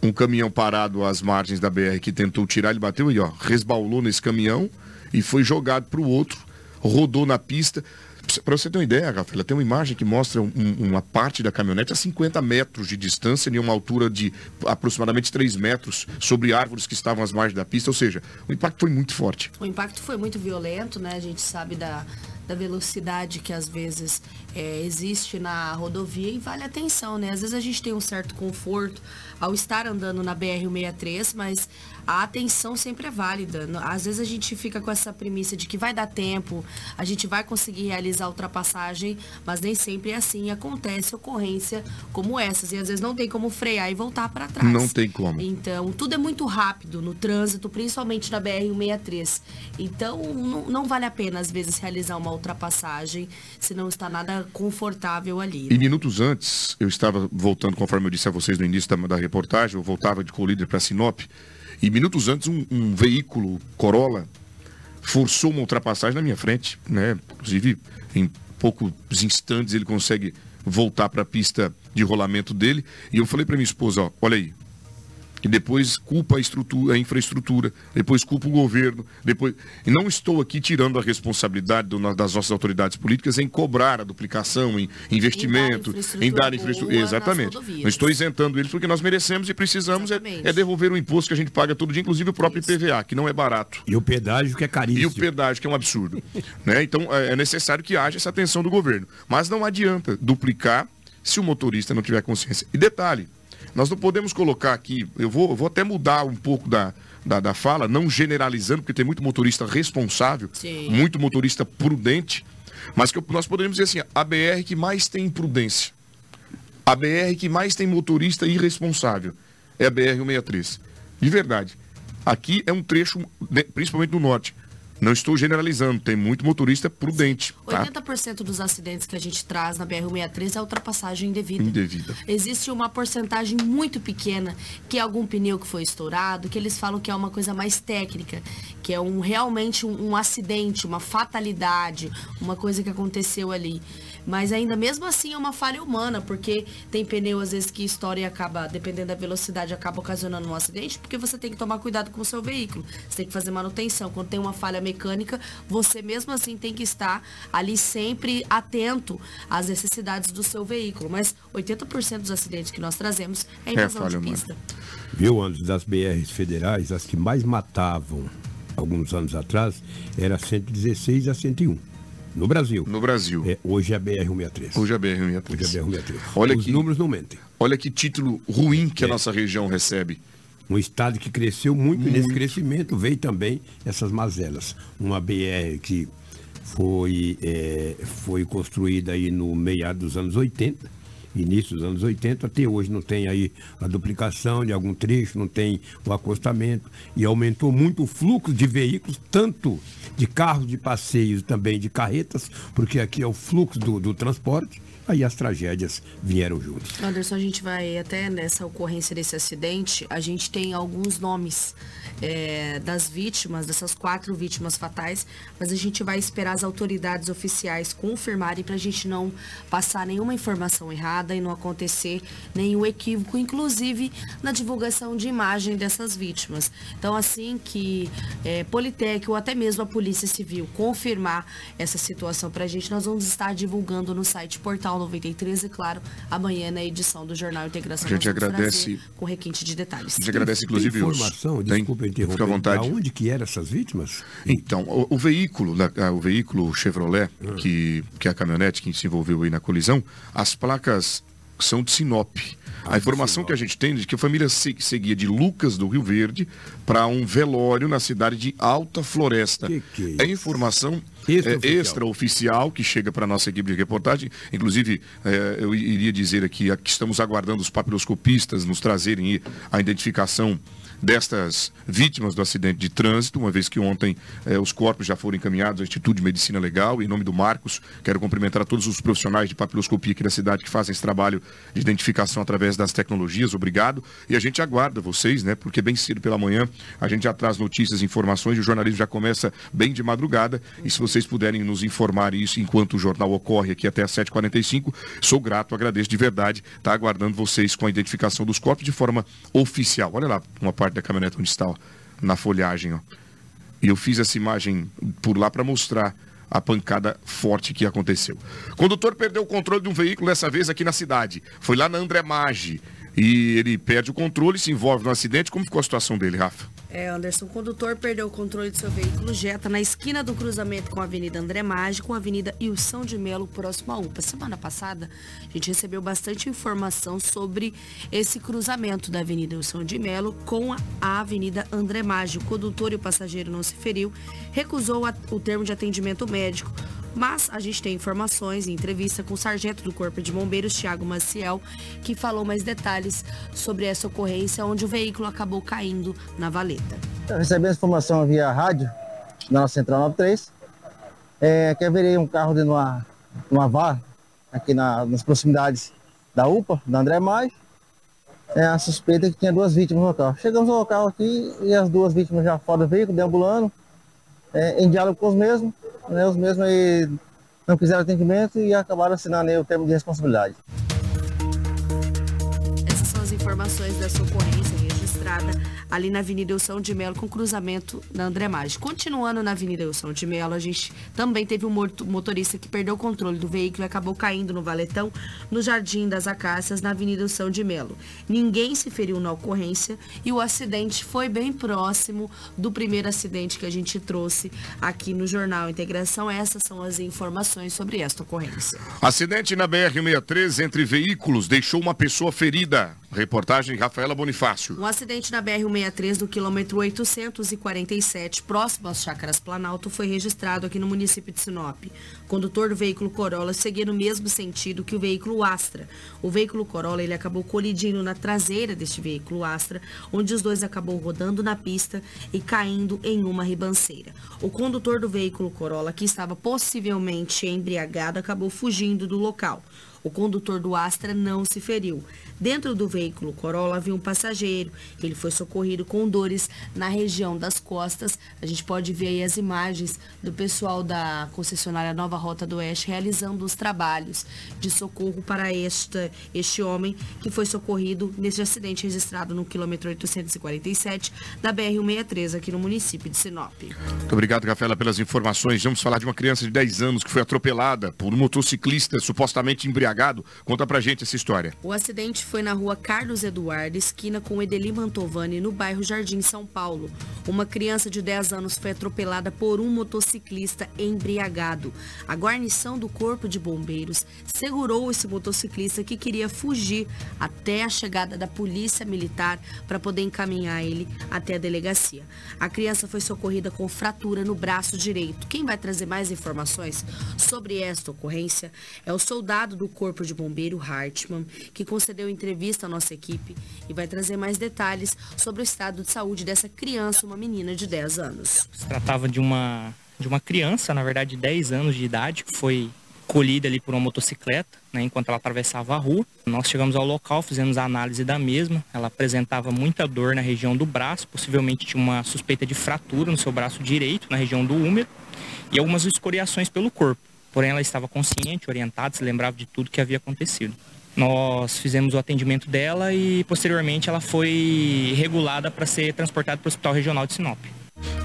um caminhão parado às margens da BR que tentou tirar, ele bateu e ó, resbalou nesse caminhão e foi jogado para o outro, rodou na pista. Para você ter uma ideia, Rafaela, tem uma imagem que mostra um, uma parte da caminhonete a 50 metros de distância, em uma altura de aproximadamente 3 metros, sobre árvores que estavam às margens da pista. Ou seja, o impacto foi muito forte. O impacto foi muito violento, né? A gente sabe da, da velocidade que às vezes é, existe na rodovia e vale atenção, né? Às vezes a gente tem um certo conforto ao estar andando na BR-163, mas a atenção sempre é válida. Às vezes a gente fica com essa premissa de que vai dar tempo, a gente vai conseguir realizar a ultrapassagem, mas nem sempre é assim. Acontece ocorrência como essas e às vezes não tem como frear e voltar para trás. Não tem como. Então, tudo é muito rápido no trânsito, principalmente na BR-163. Então, não, não, vale a pena às vezes realizar uma ultrapassagem se não está nada confortável ali. Né? E minutos antes, eu estava voltando, conforme eu disse a vocês no início da, da reportagem, eu voltava de colíder para Sinop. E minutos antes, um, um, veículo Corolla forçou uma ultrapassagem na minha frente, né? Inclusive, em poucos instantes ele consegue voltar para a pista de rolamento dele. E eu falei para minha esposa, ó, olha aí, e depois culpa a estrutura, a infraestrutura, depois culpa o governo, depois. E não estou aqui tirando a responsabilidade do, das nossas autoridades políticas em cobrar a duplicação, em investimento, em dar infraestrutura. Exatamente. Não estou isentando eles porque nós merecemos e precisamos é, é, devolver o imposto que a gente paga todo dia, inclusive o próprio Isso. IPVA, que não é barato. E o pedágio que é caríssimo. E o pedágio que é um absurdo. né? Então é, é necessário que haja essa atenção do governo. Mas não adianta duplicar se o motorista não tiver consciência. E detalhe, nós não podemos colocar aqui, eu vou, eu vou até mudar um pouco da, da, da, fala, não generalizando, porque tem muito motorista responsável, Sim. muito motorista prudente, mas que nós poderíamos dizer assim, a BR que mais tem imprudência, a BR que mais tem motorista irresponsável é a BR-163. De verdade. Aqui é um trecho, principalmente no norte, não estou generalizando, tem muito motorista prudente. Tá? 80% dos acidentes que a gente traz na BR-163 é ultrapassagem indevida. Indevida. Existe uma porcentagem muito pequena que é algum pneu que foi estourado, que eles falam que é uma coisa mais técnica, que é um realmente um, um acidente, uma fatalidade, uma coisa que aconteceu ali. Mas ainda mesmo assim é uma falha humana, porque tem pneu às vezes que estoura e acaba, dependendo da velocidade, acaba ocasionando um acidente, porque você tem que tomar cuidado com o seu veículo. Você tem que fazer manutenção. Quando tem uma falha mecânica, você mesmo assim tem que estar ali sempre atento às necessidades do seu veículo. Mas 80% dos acidentes que nós trazemos é invasão é de pista. Viu, Anderson, das BRs federais, as que mais matavam alguns anos atrás era 116 a 101. No Brasil. No Brasil. É, hoje é a BR-163. Hoje é a BR-163. Hoje é a BR-163. Olha Os que, números não mentem. Olha que título ruim que é. a nossa região recebe. Um estado que cresceu muito, muito. e nesse crescimento veio também essas mazelas. Uma BR que foi, é, foi construída aí no meio dos anos 80 início dos anos 80, até hoje não tem aí a duplicação de algum trecho, não tem o acostamento e aumentou muito o fluxo de veículos, tanto de carros de passeio também de carretas, porque aqui é o fluxo do, do transporte, aí as tragédias vieram juntos. Anderson, a gente vai até nessa ocorrência desse acidente, a gente tem alguns nomes é, das vítimas, dessas quatro vítimas fatais, mas a gente vai esperar as autoridades oficiais confirmarem para a gente não passar nenhuma informação errada e não acontecer nenhum equívoco, inclusive na divulgação de imagem dessas vítimas. Então, assim que é, Politec ou até mesmo a Polícia Civil confirmar essa situação para a gente, nós vamos estar divulgando no site Portal 93 e, claro, amanhã na edição do Jornal Integração. A gente agradece com requinte de detalhes. A gente agradece, inclusive, Tem informação, os... desculpa interromper. Fica à vontade. Aonde que eram essas vítimas? Então, o, o veículo, da- o veículo Chevrolet, que, que é a caminhonete que se envolveu aí na colisão, as placas são de Sinop. A informação que a gente tem é de que a família se- seguia de Lucas do Rio Verde para um velório na cidade de Alta Floresta. é informação Extraoficial. é, extraoficial que chega para a nossa equipe de reportagem. Inclusive, é, eu iria dizer aqui que estamos aguardando os papiloscopistas nos trazerem a identificação destas vítimas do acidente de trânsito, uma vez que ontem eh, os corpos já foram encaminhados ao Instituto de Medicina Legal. Em nome do Marcos, quero cumprimentar a todos os profissionais de papiloscopia aqui da cidade que fazem esse trabalho de identificação através das tecnologias. Obrigado. E a gente aguarda vocês, né? Porque bem cedo pela manhã a gente já traz notícias, informações e o jornalismo já começa bem de madrugada. E se vocês puderem nos informar isso enquanto o jornal ocorre aqui até às 7h45, sou grato, agradeço de verdade. Tá aguardando vocês com a identificação dos corpos de forma oficial. Olha lá uma parte da caminhonete onde está, ó, na folhagem, ó. E eu fiz essa imagem por lá para mostrar a pancada forte que aconteceu. O condutor perdeu o controle de um veículo, dessa vez aqui na cidade. Foi lá na André Maggi. E ele perde o controle, se envolve no acidente. Como ficou a situação dele, Rafa? É, Anderson, o condutor perdeu o controle de seu veículo Jetta na esquina do cruzamento com a Avenida André Maggi, com a Avenida Ilson de Melo, próximo à UPA. Semana passada, a gente recebeu bastante informação sobre esse cruzamento da Avenida Ilson de Melo com a Avenida André Maggi. O condutor e o passageiro não se feriu, recusou o termo de atendimento médico, mas a gente tem informações em entrevista com o sargento do Corpo de Bombeiros, Tiago Maciel, que falou mais detalhes sobre essa ocorrência, onde o veículo acabou caindo na valeta. Essa informação via rádio, na Central 93, é, que haveria um carro de uma, uma van aqui na- nas proximidades da UPA, da André Mais. É, a suspeita é que tinha duas vítimas no local. Chegamos ao local aqui e as duas vítimas já fora do veículo, deambulando, é, em diálogo com os mesmos. Né, os mesmos não quiseram atendimento e acabaram assinando o termo de responsabilidade. Essas são as informações dessa ocorrência registrada ali na Avenida Elson de Melo, com cruzamento da André Maggi. Continuando na Avenida Elson de Melo, a gente também teve um motorista que perdeu o controle do veículo e acabou caindo no valetão no Jardim das Acácias, na Avenida Elson de Melo. Ninguém se feriu na ocorrência e o acidente foi bem próximo do primeiro acidente que a gente trouxe aqui no Jornal Integração. Essas são as informações sobre esta ocorrência. Acidente na BR-63 entre veículos deixou uma pessoa ferida. Reportagem Rafaela Bonifácio. Um acidente na BR-163 do quilômetro 847, próximo às Chácaras Planalto, foi registrado aqui no município de Sinop. O condutor do veículo Corolla seguia no mesmo sentido que o veículo Astra. O veículo Corolla ele acabou colidindo na traseira deste veículo Astra, onde os dois acabou rodando na pista e caindo em uma ribanceira. O condutor do veículo Corolla, que estava possivelmente embriagado, acabou fugindo do local. O condutor do Astra não se feriu. Dentro do veículo Corolla havia um passageiro. Ele foi socorrido com dores na região das costas. A gente pode ver aí as imagens do pessoal da concessionária Nova Rota do Oeste realizando os trabalhos de socorro para esta, este homem que foi socorrido nesse acidente registrado no quilômetro 847 da BR-163 aqui no município de Sinop. Muito obrigado, Rafaela, pelas informações. Vamos falar de uma criança de 10 anos que foi atropelada por um motociclista supostamente embriagado. Conta pra gente essa história. O acidente foi na rua Carlos Eduardo, esquina com Edeli Mantovani, no bairro Jardim São Paulo. Uma criança de 10 anos foi atropelada por um motociclista embriagado. A guarnição do Corpo de Bombeiros segurou esse motociclista que queria fugir até a chegada da Polícia Militar para poder encaminhar ele até a delegacia. A criança foi socorrida com fratura no braço direito. Quem vai trazer mais informações sobre esta ocorrência é o soldado do Corpo de Bombeiro, Hartmann, que concedeu entrevista à nossa equipe e vai trazer mais detalhes sobre o estado de saúde dessa criança, uma menina de 10 anos. Se tratava de uma, de uma criança, na verdade, de 10 anos de idade, que foi colhida ali por uma motocicleta, né, enquanto ela atravessava a rua. Nós chegamos ao local, fizemos a análise da mesma. Ela apresentava muita dor na região do braço, possivelmente tinha uma suspeita de fratura no seu braço direito, na região do úmero, e algumas escoriações pelo corpo. Porém, ela estava consciente, orientada, se lembrava de tudo que havia acontecido. Nós fizemos o atendimento dela e, posteriormente, ela foi regulada para ser transportada para o Hospital Regional de Sinop.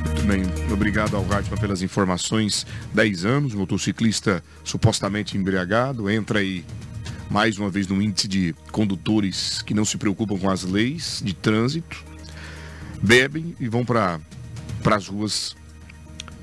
Muito bem, obrigado ao Hartmann pelas informações. 10 anos, motociclista supostamente embriagado, entra aí mais uma vez no índice de condutores que não se preocupam com as leis de trânsito, bebem e vão para as ruas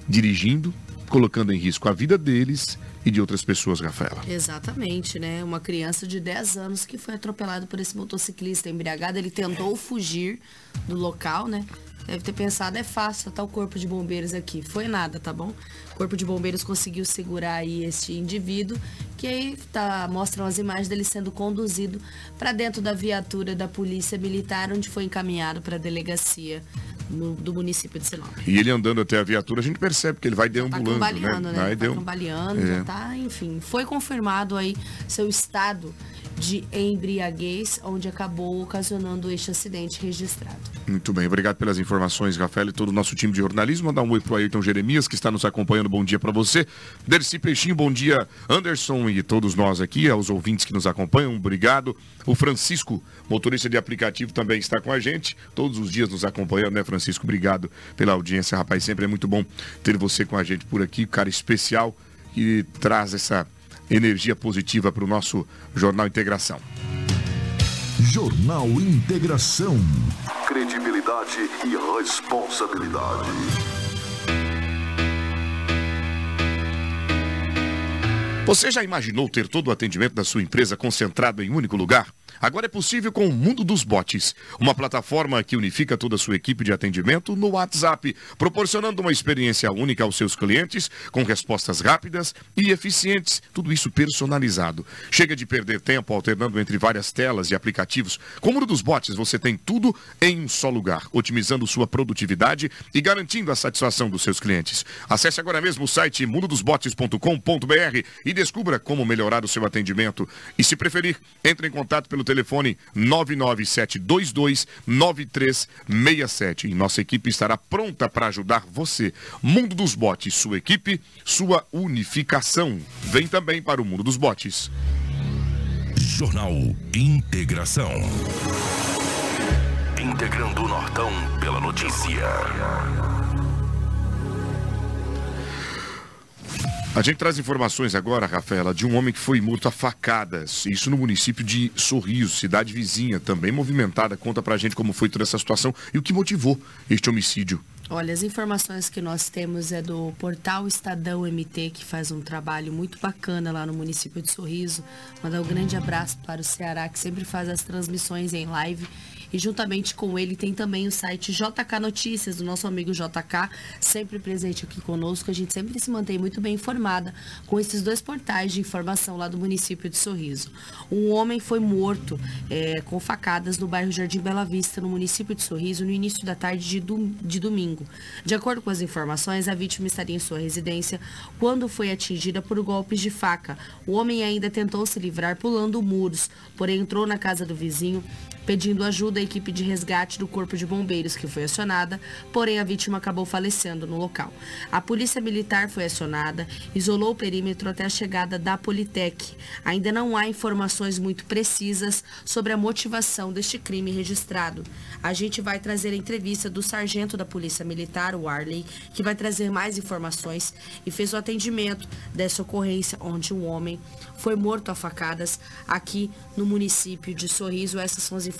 dirigindo, colocando em risco a vida deles e de outras pessoas, Rafaela. Exatamente, né? Uma criança de 10 anos que foi atropelado por esse motociclista embriagado. Ele tentou fugir do local, né? Deve ter pensado, é fácil, tá o corpo de bombeiros aqui. Foi nada, tá bom? O corpo de bombeiros conseguiu segurar aí este indivíduo, que aí tá, mostram as imagens dele sendo conduzido para dentro da viatura da polícia militar, onde foi encaminhado para a delegacia no, do município de Sinop. E ele andando até a viatura, a gente percebe que ele vai deambulando, tá cambaleando, né? Vai tá deam- cambaleando, É. já tá, enfim. Foi confirmado aí seu estado de embriaguez, onde acabou ocasionando este acidente registrado. Muito bem, obrigado pelas informações, Rafael, e todo o nosso time de jornalismo. Mandar um oi pro Ayrton Jeremias, que está nos acompanhando. Bom dia para você. Dercy Peixinho, bom dia, Anderson e todos nós aqui, aos ouvintes que nos acompanham, obrigado. O Francisco, motorista de aplicativo, também está com a gente. Todos os dias nos acompanhando, né, Francisco? Obrigado pela audiência, rapaz. Sempre é muito bom ter você com a gente por aqui, cara especial que traz essa energia positiva para o nosso Jornal Integração. Jornal Integração. Credibilidade e responsabilidade. Você já imaginou ter todo o atendimento da sua empresa concentrado em um único lugar? Agora é possível com o Mundo dos Bots, uma plataforma que unifica toda a sua equipe de atendimento no WhatsApp, proporcionando uma experiência única aos seus clientes, com respostas rápidas e eficientes, tudo isso personalizado. Chega de perder tempo alternando entre várias telas e aplicativos. Com o Mundo dos Bots, você tem tudo em um só lugar, otimizando sua produtividade e garantindo a satisfação dos seus clientes. Acesse agora mesmo o site mundodosbots.com.br e descubra como melhorar o seu atendimento. E se preferir, entre em contato pelo telefone 997229367 e nossa equipe estará pronta para ajudar você. Mundo dos Bots, sua equipe, sua unificação. Vem também para o Mundo dos Bots. Jornal Integração. Integrando o Nortão pela notícia. A gente traz informações agora, Rafaela, de um homem que foi morto a facadas. Isso no município de Sorriso, cidade vizinha, também movimentada. Conta pra gente como foi toda essa situação e o que motivou este homicídio. Olha, as informações que nós temos é do portal Estadão MT, que faz um trabalho muito bacana lá no município de Sorriso. Mandar um grande abraço para o Ceará, que sempre faz as transmissões em live. E juntamente com ele tem também o site JK Notícias, do nosso amigo JK, sempre presente aqui conosco. A gente sempre se mantém muito bem informada com esses dois portais de informação lá do município de Sorriso. Um homem foi morto é, com facadas no bairro Jardim Bela Vista, no município de Sorriso, no início da tarde de, dom- de domingo. De acordo com as informações, a vítima estaria em sua residência quando foi atingida por golpes de faca. O homem ainda tentou se livrar pulando muros, porém entrou na casa do vizinho pedindo ajuda à equipe de resgate do Corpo de Bombeiros, que foi acionada, porém a vítima acabou falecendo no local. A polícia militar foi acionada, isolou o perímetro até a chegada da Politec. Ainda não há informações muito precisas sobre a motivação deste crime registrado. A gente vai trazer a entrevista do sargento da Polícia Militar, o Arley, que vai trazer mais informações e fez o atendimento dessa ocorrência onde um homem foi morto a facadas aqui no município de Sorriso. Essas são as informações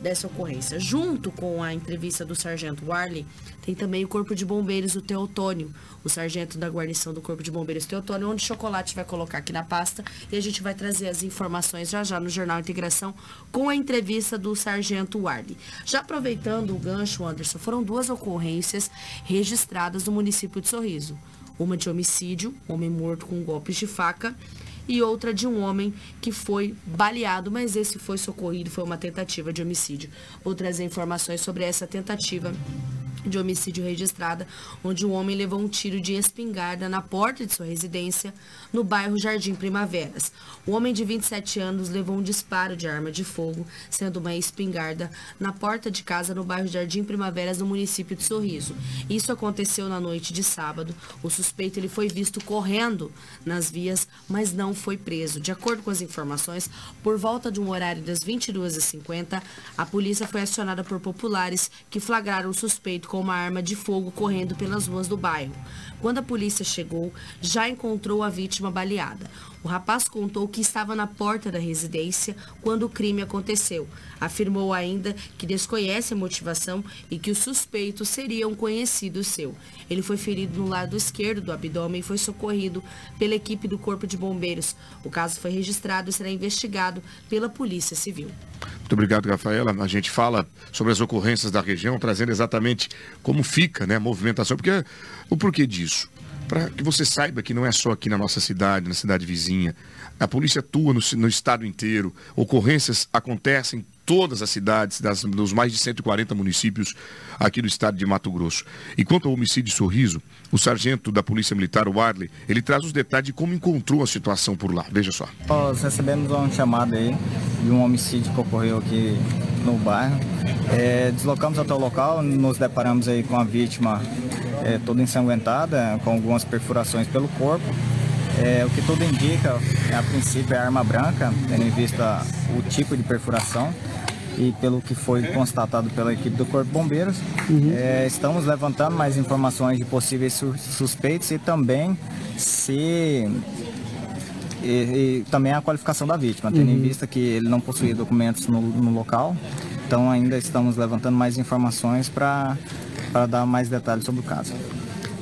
dessa ocorrência. Junto com a entrevista do sargento Warley, tem também o Corpo de Bombeiros, o Teotônio, o sargento da guarnição do Corpo de Bombeiros Teotônio, onde o Chocolate vai colocar aqui na pasta e a gente vai trazer as informações já já no Jornal Integração com a entrevista do sargento Warley. Já aproveitando o gancho, Anderson, foram duas ocorrências registradas no município de Sorriso. Uma de homicídio, homem morto com golpes de faca, e outra de um homem que foi baleado, mas esse foi socorrido, foi uma tentativa de homicídio. Vou trazer informações sobre essa tentativa de homicídio registrada, onde um homem levou um tiro de espingarda na porta de sua residência no bairro Jardim Primaveras. O homem de 27 anos levou um disparo de arma de fogo, sendo uma espingarda, na porta de casa no bairro Jardim Primaveras, no município de Sorriso. Isso aconteceu na noite de sábado. O suspeito ele foi visto correndo nas vias, mas não foi preso. De acordo com as informações, por volta de um horário das 22h50, a polícia foi acionada por populares que flagraram o suspeito com uma arma de fogo correndo pelas ruas do bairro. Quando a polícia chegou, já encontrou a vítima baleada. O rapaz contou que estava na porta da residência quando o crime aconteceu. Afirmou ainda que desconhece a motivação e que o suspeito seria um conhecido seu. Ele foi ferido no lado esquerdo do abdômen e foi socorrido pela equipe do Corpo de Bombeiros. O caso foi registrado e será investigado pela Polícia Civil. Muito obrigado, Rafaela. A gente fala sobre as ocorrências da região, trazendo exatamente como fica né, a movimentação, porque o porquê disso para que você saiba que não é só aqui na nossa cidade, na cidade vizinha. A polícia atua no, no estado inteiro. Ocorrências acontecem em todas as cidades, das, dos mais de 140 municípios aqui do estado de Mato Grosso. E quanto ao homicídio Sorriso, o sargento da Polícia Militar, o Arley, ele traz os detalhes de como encontrou a situação por lá. Veja só. Nós recebemos um chamado aí de um homicídio que ocorreu aqui no bairro. É, deslocamos até o local, nos deparamos aí com a vítima é, toda ensanguentada, com algumas perfurações pelo corpo. É, o que tudo indica, a princípio, é arma branca, tendo em vista o tipo de perfuração e pelo que foi constatado pela equipe do Corpo de Bombeiros. Uhum. É, estamos levantando mais informações de possíveis suspeitos e também se e, e, também a qualificação da vítima, tendo uhum. em vista que ele não possuía documentos no, no local. Então ainda estamos levantando mais informações para para dar mais detalhes sobre o caso.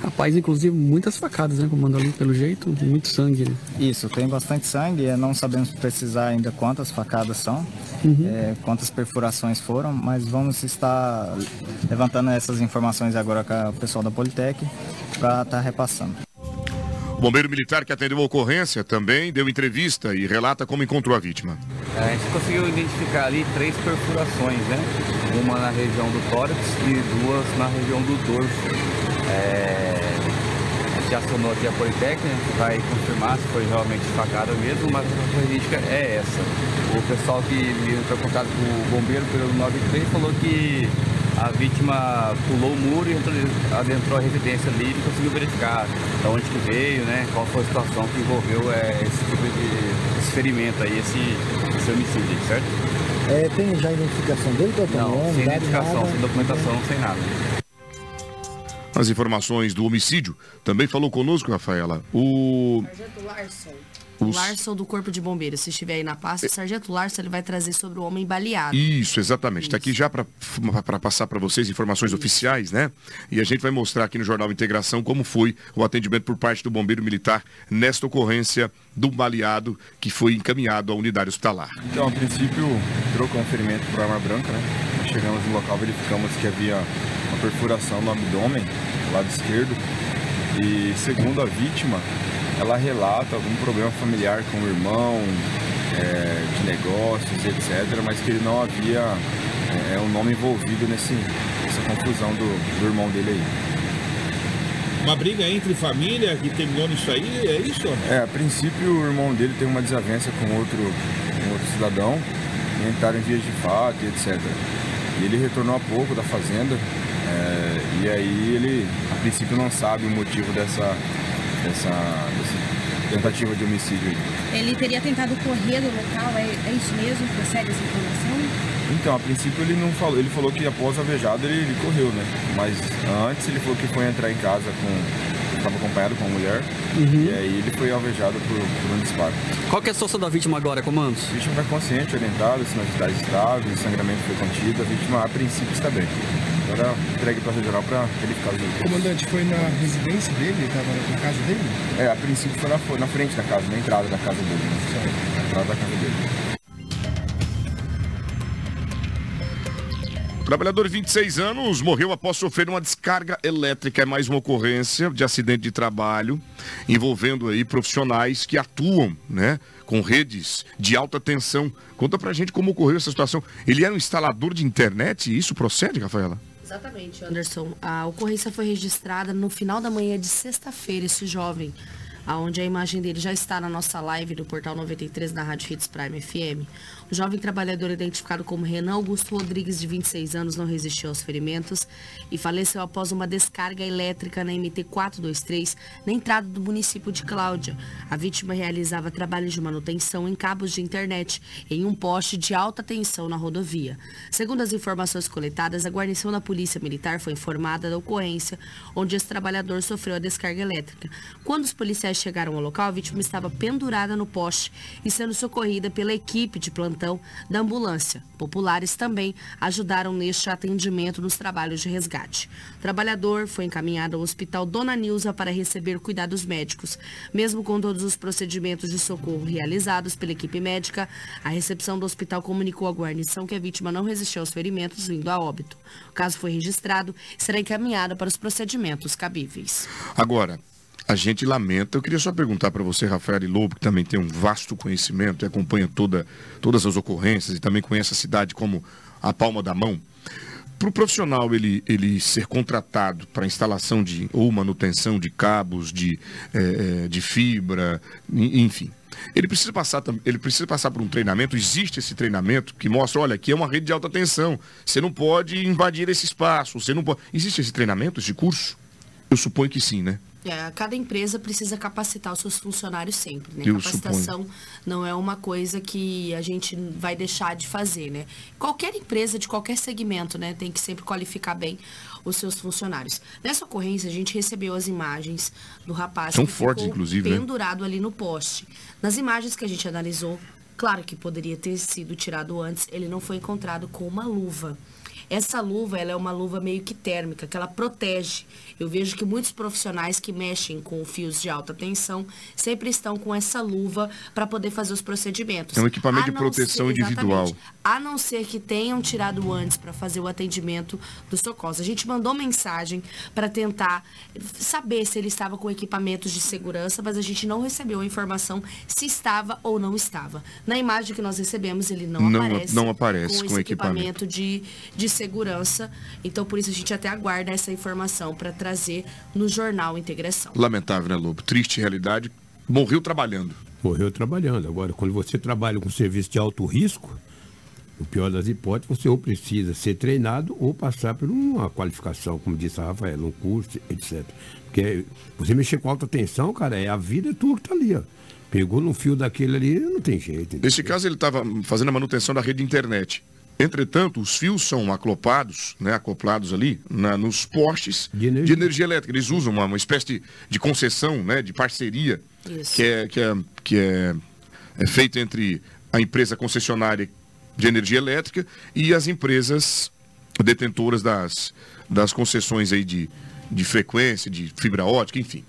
Rapaz, inclusive muitas facadas, né, comando ali, pelo jeito, muito sangue. Né? Isso, tem bastante sangue, não sabemos precisar ainda quantas facadas são, uhum. é, quantas perfurações foram, mas vamos estar levantando essas informações agora com o pessoal da Politec para estar tá repassando. O bombeiro militar que atendeu a ocorrência também deu entrevista e relata como encontrou a vítima. A gente conseguiu identificar ali três perfurações, né? Uma na região do tórax e duas na região do dorso. É... A gente acionou aqui a Politécnica, que vai confirmar se foi realmente facada mesmo, mas a característica é essa. O pessoal que entrou em contato com o bombeiro pelo 93 falou que a vítima pulou o muro e entrou, adentrou a residência ali e conseguiu verificar de onde que veio, né? Qual foi a situação que envolveu é, esse tipo de esse ferimento aí, esse, esse homicídio, certo? É, tem já identificação dele, doutor? Não, sem identificação, sem documentação, sem nada. As informações do homicídio também falou conosco, Rafaela. O. Sargento Larson. O Larson do Corpo de Bombeiros, se estiver aí na pasta, o Sargento Larson ele vai trazer sobre o homem baleado. Isso, exatamente. Está aqui já para passar para vocês informações Isso. oficiais, né? E a gente vai mostrar aqui no Jornal Integração como foi o atendimento por parte do Bombeiro Militar nesta ocorrência do baleado que foi encaminhado à unidade hospitalar. Então, a princípio, trocou um ferimento por arma branca, né? Chegamos no local, verificamos que havia perfuração no abdômen, lado esquerdo. E segundo a vítima, ela relata algum problema familiar com o irmão, é, de negócios, etc., mas que ele não havia é, um nome envolvido nesse, nessa confusão do, do irmão dele aí. Uma briga entre família que terminou nisso aí, é isso? É, a princípio o irmão dele tem uma desavença com outro, com outro cidadão, e entraram em vias de fato, etc. E ele retornou há pouco da fazenda, é, e aí ele, a princípio, não sabe o motivo dessa, dessa, dessa tentativa de homicídio. Ele teria tentado correr do local, é, é isso mesmo? Procede essa informação? Então, a princípio ele não falou, ele falou que após a vejada ele, ele, correu, né? Mas antes ele falou que foi entrar em casa com. Estava acompanhado com uma mulher uhum. e aí ele foi alvejado por, por, um disparo. Qual que é a situação da vítima agora, comandos? A vítima está consciente, orientada, sinalidade estável, sangramento foi contido, a vítima a princípio está bem. Agora entregue para a regional para verificar os Comandante, foi na residência dele? Ele estava na casa dele? É, a princípio foi na, na frente da casa, na entrada da casa dele. Né? Na entrada da casa dele. Trabalhador de 26 anos morreu após sofrer uma descarga elétrica. É mais uma ocorrência de acidente de trabalho envolvendo aí profissionais que atuam, né, com redes de alta tensão. Conta pra gente como ocorreu essa situação. Ele era um instalador de internet isso procede, Rafaela? Exatamente, Anderson. A ocorrência foi registrada no final da manhã de sexta-feira, esse jovem, aonde a imagem dele já está na nossa live do Portal 93 da Rádio Hits Prime FM. O jovem trabalhador identificado como Renan Augusto Rodrigues, de 26 anos, não resistiu aos ferimentos e faleceu após uma descarga elétrica na MT 423, na entrada do município de Cláudia. A vítima realizava trabalhos de manutenção em cabos de internet em um poste de alta tensão na rodovia. Segundo as informações coletadas, a guarnição da Polícia Militar foi informada da ocorrência onde esse trabalhador sofreu a descarga elétrica. Quando os policiais chegaram ao local, a vítima estava pendurada no poste e sendo socorrida pela equipe de plantão da ambulância. Populares também ajudaram neste atendimento nos trabalhos de resgate. O trabalhador foi encaminhado ao Hospital Dona Nilza para receber cuidados médicos. Mesmo com todos os procedimentos de socorro realizados pela equipe médica, a recepção do hospital comunicou à guarnição que a vítima não resistiu aos ferimentos, vindo a óbito. O caso foi registrado e será encaminhado para os procedimentos cabíveis. Agora, a gente lamenta. Eu queria só perguntar para você, Rafael Lobo, que também tem um vasto conhecimento e acompanha toda, todas as ocorrências e também conhece a cidade como a palma da mão. Para o profissional ele, ele ser contratado para instalação de ou manutenção de cabos, de, eh, de fibra, en- enfim, ele precisa passar ele precisa passar por um treinamento. Existe esse treinamento que mostra, olha, aqui é uma rede de alta tensão. Você não pode invadir esse espaço. Você não pode. Existe esse treinamento, esse curso? Eu suponho que sim, né? É, cada empresa precisa capacitar os seus funcionários sempre, né? Eu Capacitação não é uma coisa que a gente vai deixar de fazer, né? Qualquer empresa de qualquer segmento, né, tem que sempre qualificar bem os seus funcionários. Nessa ocorrência, a gente recebeu as imagens do rapaz São que fortes, ficou inclusive, né? pendurado ali no poste. Nas imagens que a gente analisou, claro que poderia ter sido tirado antes, ele não foi encontrado com uma luva. Essa luva, ela é uma luva meio que térmica, que ela protege. Eu vejo que muitos profissionais que mexem com fios de alta tensão sempre estão com essa luva para poder fazer os procedimentos. É um equipamento de proteção ser- individual. A não ser que tenham tirado antes para fazer o atendimento dos socorros. A gente mandou mensagem para tentar saber se ele estava com equipamentos de segurança, mas a gente não recebeu a informação se estava ou não estava. Na imagem que nós recebemos, ele não, Não- aparece. não aparece com esse equipamento. equipamento de, de segurança. Então, por isso, a gente até aguarda essa informação para trazer no jornal Integração. Lamentável, né, Lobo? Triste realidade. Morreu trabalhando. Morreu trabalhando. Agora, quando você trabalha com serviço de alto risco, o pior das hipóteses, você ou precisa ser treinado ou passar por uma qualificação, como disse a Rafaela, um curso, etc. Porque você mexer com alta tensão, cara, é a vida tua que tá ali, ó. Pegou no fio daquele ali, não tem jeito. Nesse caso, ele estava fazendo a manutenção da rede de internet. Entretanto, os fios são aclopados, né, acoplados ali, na- nos postes de energia. elétrica. Eles usam uma, uma espécie de, de concessão, né, de parceria, Isso. que, é, que, é, que é, é feita entre a empresa concessionária de energia elétrica e as empresas detentoras das, das concessões aí de, de frequência, de fibra ótica, enfim.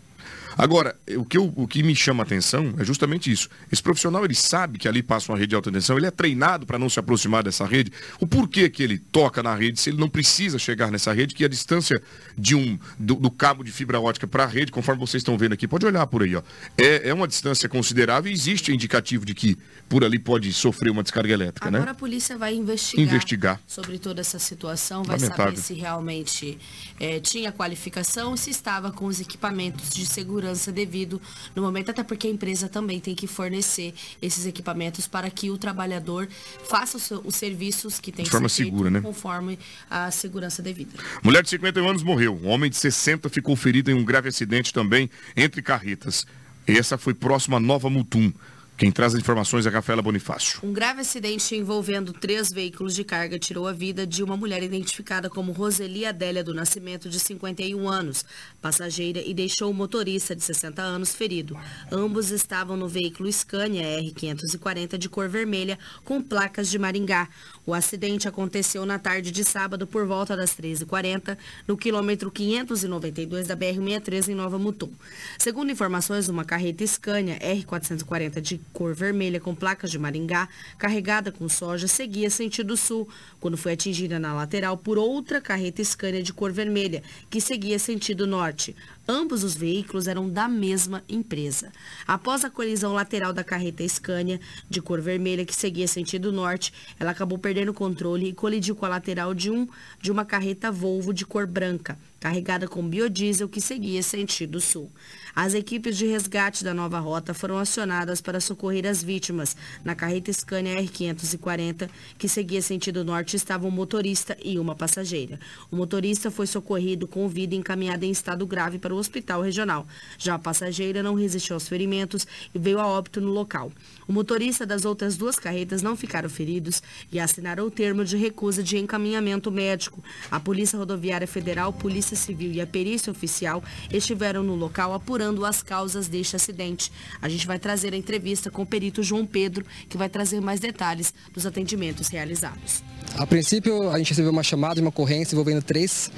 Agora, o que, eu- o que me chama a atenção é justamente isso. Esse profissional, ele sabe que ali passa uma rede de alta tensão, ele é treinado para não se aproximar dessa rede. O porquê que ele toca na rede, se ele não precisa chegar nessa rede, que a distância de um do, do cabo de fibra ótica para a rede, conforme vocês estão vendo aqui, pode olhar por aí, ó. É, é uma distância considerável e existe indicativo de que por ali pode sofrer uma descarga elétrica, Agora né? a polícia vai investigar, Investigar. sobre toda essa situação, vai Lamentável. saber se realmente eh, tinha qualificação se estava com os equipamentos de segurança devido no momento, até porque a empresa também tem que fornecer esses equipamentos para que o trabalhador faça os, serviços que tem De que forma segura, né? conforme a segurança devida. Mulher de 51 anos morreu. Um homem de 60 ficou ferido em um grave acidente também entre carretas. Essa foi próxima a Nova Mutum. Quem traz as informações é Rafaela Bonifácio. Um grave acidente envolvendo três veículos de carga tirou a vida de uma mulher identificada como Roseli Adélia do Nascimento, de 51 anos, passageira, e deixou o motorista de 60 anos ferido. Ambos estavam no veículo Scania R540 de cor vermelha com placas de Maringá. O acidente aconteceu na tarde de sábado por volta das 13h40, no quilômetro 592 da BR-63 em Nova Mutum. Segundo informações, uma carreta Scania R440 de cor vermelha com placas de Maringá, carregada com soja, seguia sentido sul, quando foi atingida na lateral por outra carreta Scania de cor vermelha, que seguia sentido norte. Ambos os veículos eram da mesma empresa. Após a colisão lateral da carreta Scania, de cor vermelha, que seguia sentido norte, ela acabou perdendo o controle e colidiu com a lateral de, um, de uma carreta Volvo de cor branca, carregada com biodiesel, que seguia sentido sul. As equipes de resgate da nova rota foram acionadas para socorrer as vítimas. Na carreta Scania R540, que seguia sentido norte, estava um motorista e uma passageira. O motorista foi socorrido com vida encaminhado em estado grave para o hospital regional. Já a passageira não resistiu aos ferimentos e veio a óbito no local. O motorista das outras duas carretas não ficaram feridos e assinaram o termo de recusa de encaminhamento médico. A Polícia Rodoviária Federal, Polícia Civil e a perícia oficial estiveram no local apurando as causas deste acidente. A gente vai trazer a entrevista com o perito João Pedro, que vai trazer mais detalhes dos atendimentos realizados. A princípio, a gente recebeu uma chamada, uma ocorrência envolvendo três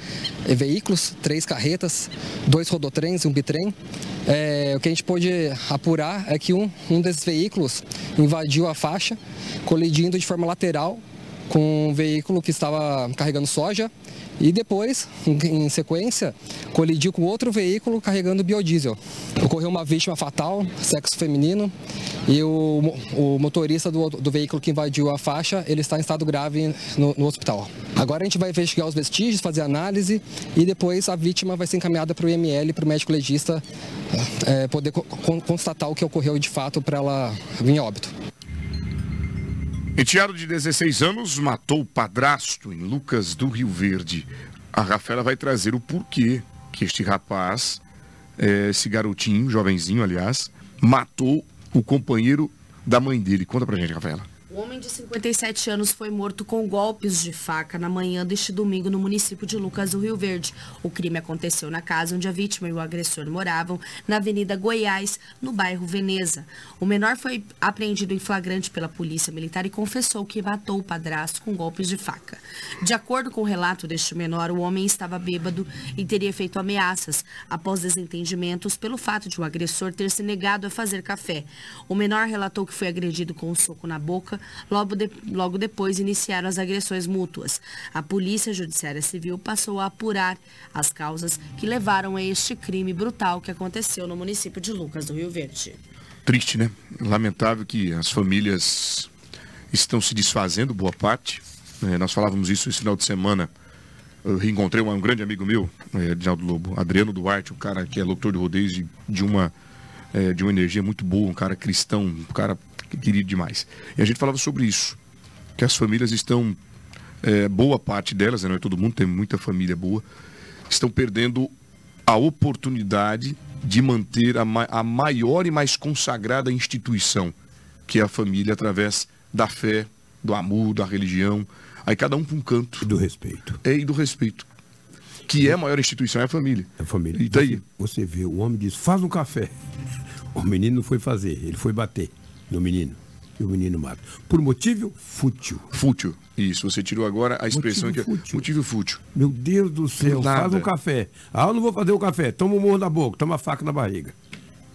eh, veículos, três carretas, dois rodotrens e um bitrem. É, o que a gente pôde apurar é que um, um desses veículos invadiu a faixa, colidindo de forma lateral com um veículo que estava carregando soja e depois, em sequência, colidiu com outro veículo carregando biodiesel. Ocorreu uma vítima fatal, sexo feminino, e o, o motorista do, do, veículo que invadiu a faixa, ele está em estado grave no, no hospital. Agora a gente vai investigar os vestígios, fazer análise e depois a vítima vai ser encaminhada para o IML, para o médico legista, é, poder co constatar o que ocorreu de fato para ela vir a óbito. Enteado de 16 anos matou o padrasto em Lucas do Rio Verde. A Rafaela vai trazer o porquê que este rapaz, é, esse garotinho, jovenzinho aliás, matou o companheiro da mãe dele. Conta pra gente, Rafaela. Um homem de 57 anos foi morto com golpes de faca na manhã deste domingo no município de Lucas do Rio Verde. O crime aconteceu na casa onde a vítima e o agressor moravam, na Avenida Goiás, no bairro Veneza. O menor foi apreendido em flagrante pela polícia militar e confessou que matou o padrasto com golpes de faca. De acordo com o relato deste menor, o homem estava bêbado e teria feito ameaças após desentendimentos pelo fato de o agressor ter se negado a fazer café. O menor relatou que foi agredido com um soco na boca Logo, de, logo depois iniciaram as agressões mútuas. A Polícia Judiciária Civil passou a apurar as causas que levaram a este crime brutal que aconteceu no município de Lucas do Rio Verde. Triste, né? Lamentável que as famílias estão se desfazendo, boa parte. É, nós falávamos isso esse final de semana. Eu reencontrei um, grande amigo meu, é, Lobo, Adriano Duarte, um cara que é locutor de rodeios de, de uma, é, de uma energia muito boa, um cara cristão, um cara querido demais. E a gente falava sobre isso, que as famílias estão, é, boa parte delas, né, não é todo mundo, tem muita família boa, estão perdendo a oportunidade de manter a, ma a maior e mais consagrada instituição, que é a família, através da fé, do amor, da religião. Aí cada um para um canto. E do respeito. É, e do respeito. Que é a maior instituição, é a família. É a família. E daí? Você, você vê, o homem diz, faz um café. O menino não foi fazer, ele foi bater no menino. E o menino mata. Por motivo fútil. Fútil. Isso, você tirou agora a expressão motivo que é fútil. motivo fútil. Meu Deus do céu, faz um café. Ah, eu não vou fazer o café. Toma um morro na boca, toma a faca na barriga.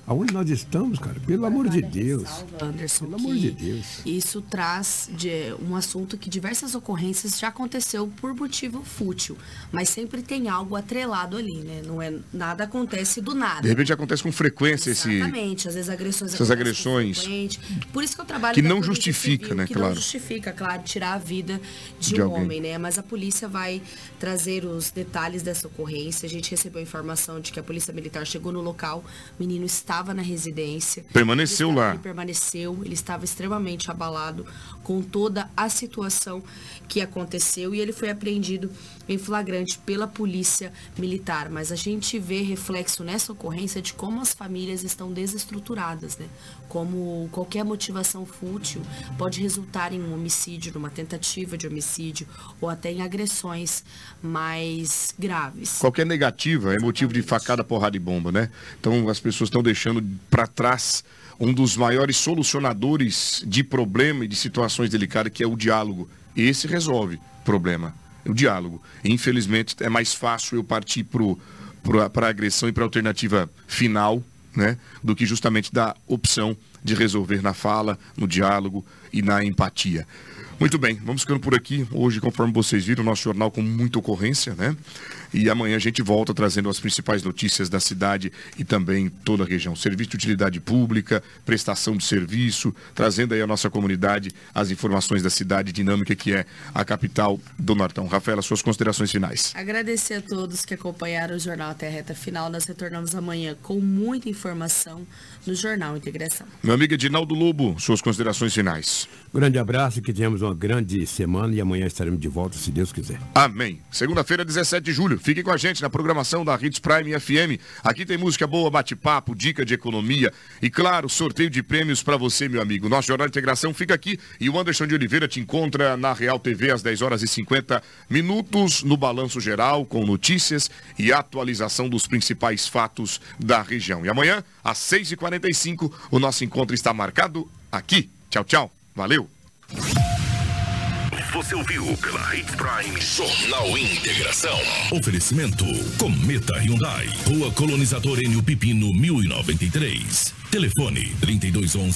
Aonde nós estamos, cara? Pelo amor de Deus. Anderson, Pelo amor de Deus. Isso traz de um assunto que diversas ocorrências já aconteceu por motivo fútil, mas sempre tem algo atrelado ali, né? Não é nada acontece do nada. De repente acontece com frequência Exatamente. esse Exatamente, às vezes agressões essas agressões Por isso que eu trabalho que não justifica, civil, né, que claro. não justifica, claro, tirar a vida de, De um alguém. homem, né? Mas a polícia vai trazer os detalhes dessa ocorrência. A gente recebeu a informação de que a polícia militar chegou no local, o menino estava na residência. Permaneceu Ele estava- lá. Ele permaneceu, ele estava extremamente abalado com toda a situação que aconteceu e ele foi apreendido em flagrante pela polícia militar. Mas a gente vê reflexo nessa ocorrência de como as famílias estão desestruturadas, né? Como qualquer motivação fútil pode resultar em um homicídio, numa tentativa de homicídio ou até em agressões mais graves. Qualquer negativa é motivo de facada, porrada e bomba, né? Então as pessoas estão deixando para trás um dos maiores solucionadores de problema e de situações delicadas, que é o diálogo. Esse resolve problema, é o diálogo. Infelizmente é mais fácil eu partir para a agressão e para a alternativa final, né? Do que justamente da opção de resolver na fala, no diálogo e na empatia. Muito bem, vamos ficando por aqui. Hoje, conforme vocês viram, nosso jornal com muita ocorrência, né? E amanhã a gente volta trazendo as principais notícias da cidade e também toda a região. Serviço de utilidade pública, prestação de serviço, trazendo aí a nossa comunidade as informações da cidade dinâmica que é a capital do Nortão. Rafaela, suas considerações finais. Agradecer a todos que acompanharam o Jornal até a reta final. Nós retornamos amanhã com muita informação no Jornal Integração. Meu amigo Edinaldo Lobo, suas considerações finais. Grande abraço, que tenhamos uma grande semana e amanhã estaremos de volta, se Deus quiser. Amém. Segunda-feira, 17 de julho. Fique com a gente na programação da Hits Prime FM. Aqui tem música boa, bate-papo, dica de economia e, claro, sorteio de prêmios para você, meu amigo. Nosso Jornal de Integração fica aqui e o Anderson de Oliveira te encontra na Real TV às 10 horas e 50 minutos no Balanço Geral com notícias e atualização dos principais fatos da região. E amanhã, às 6h45, o nosso encontro está marcado aqui. Tchau, tchau. Valeu. Você ouviu pela Hits Prime Jornal Integração. Oferecimento Cometa Hyundai. Rua Colonizador Enio Pipino 1093. Telefone 3211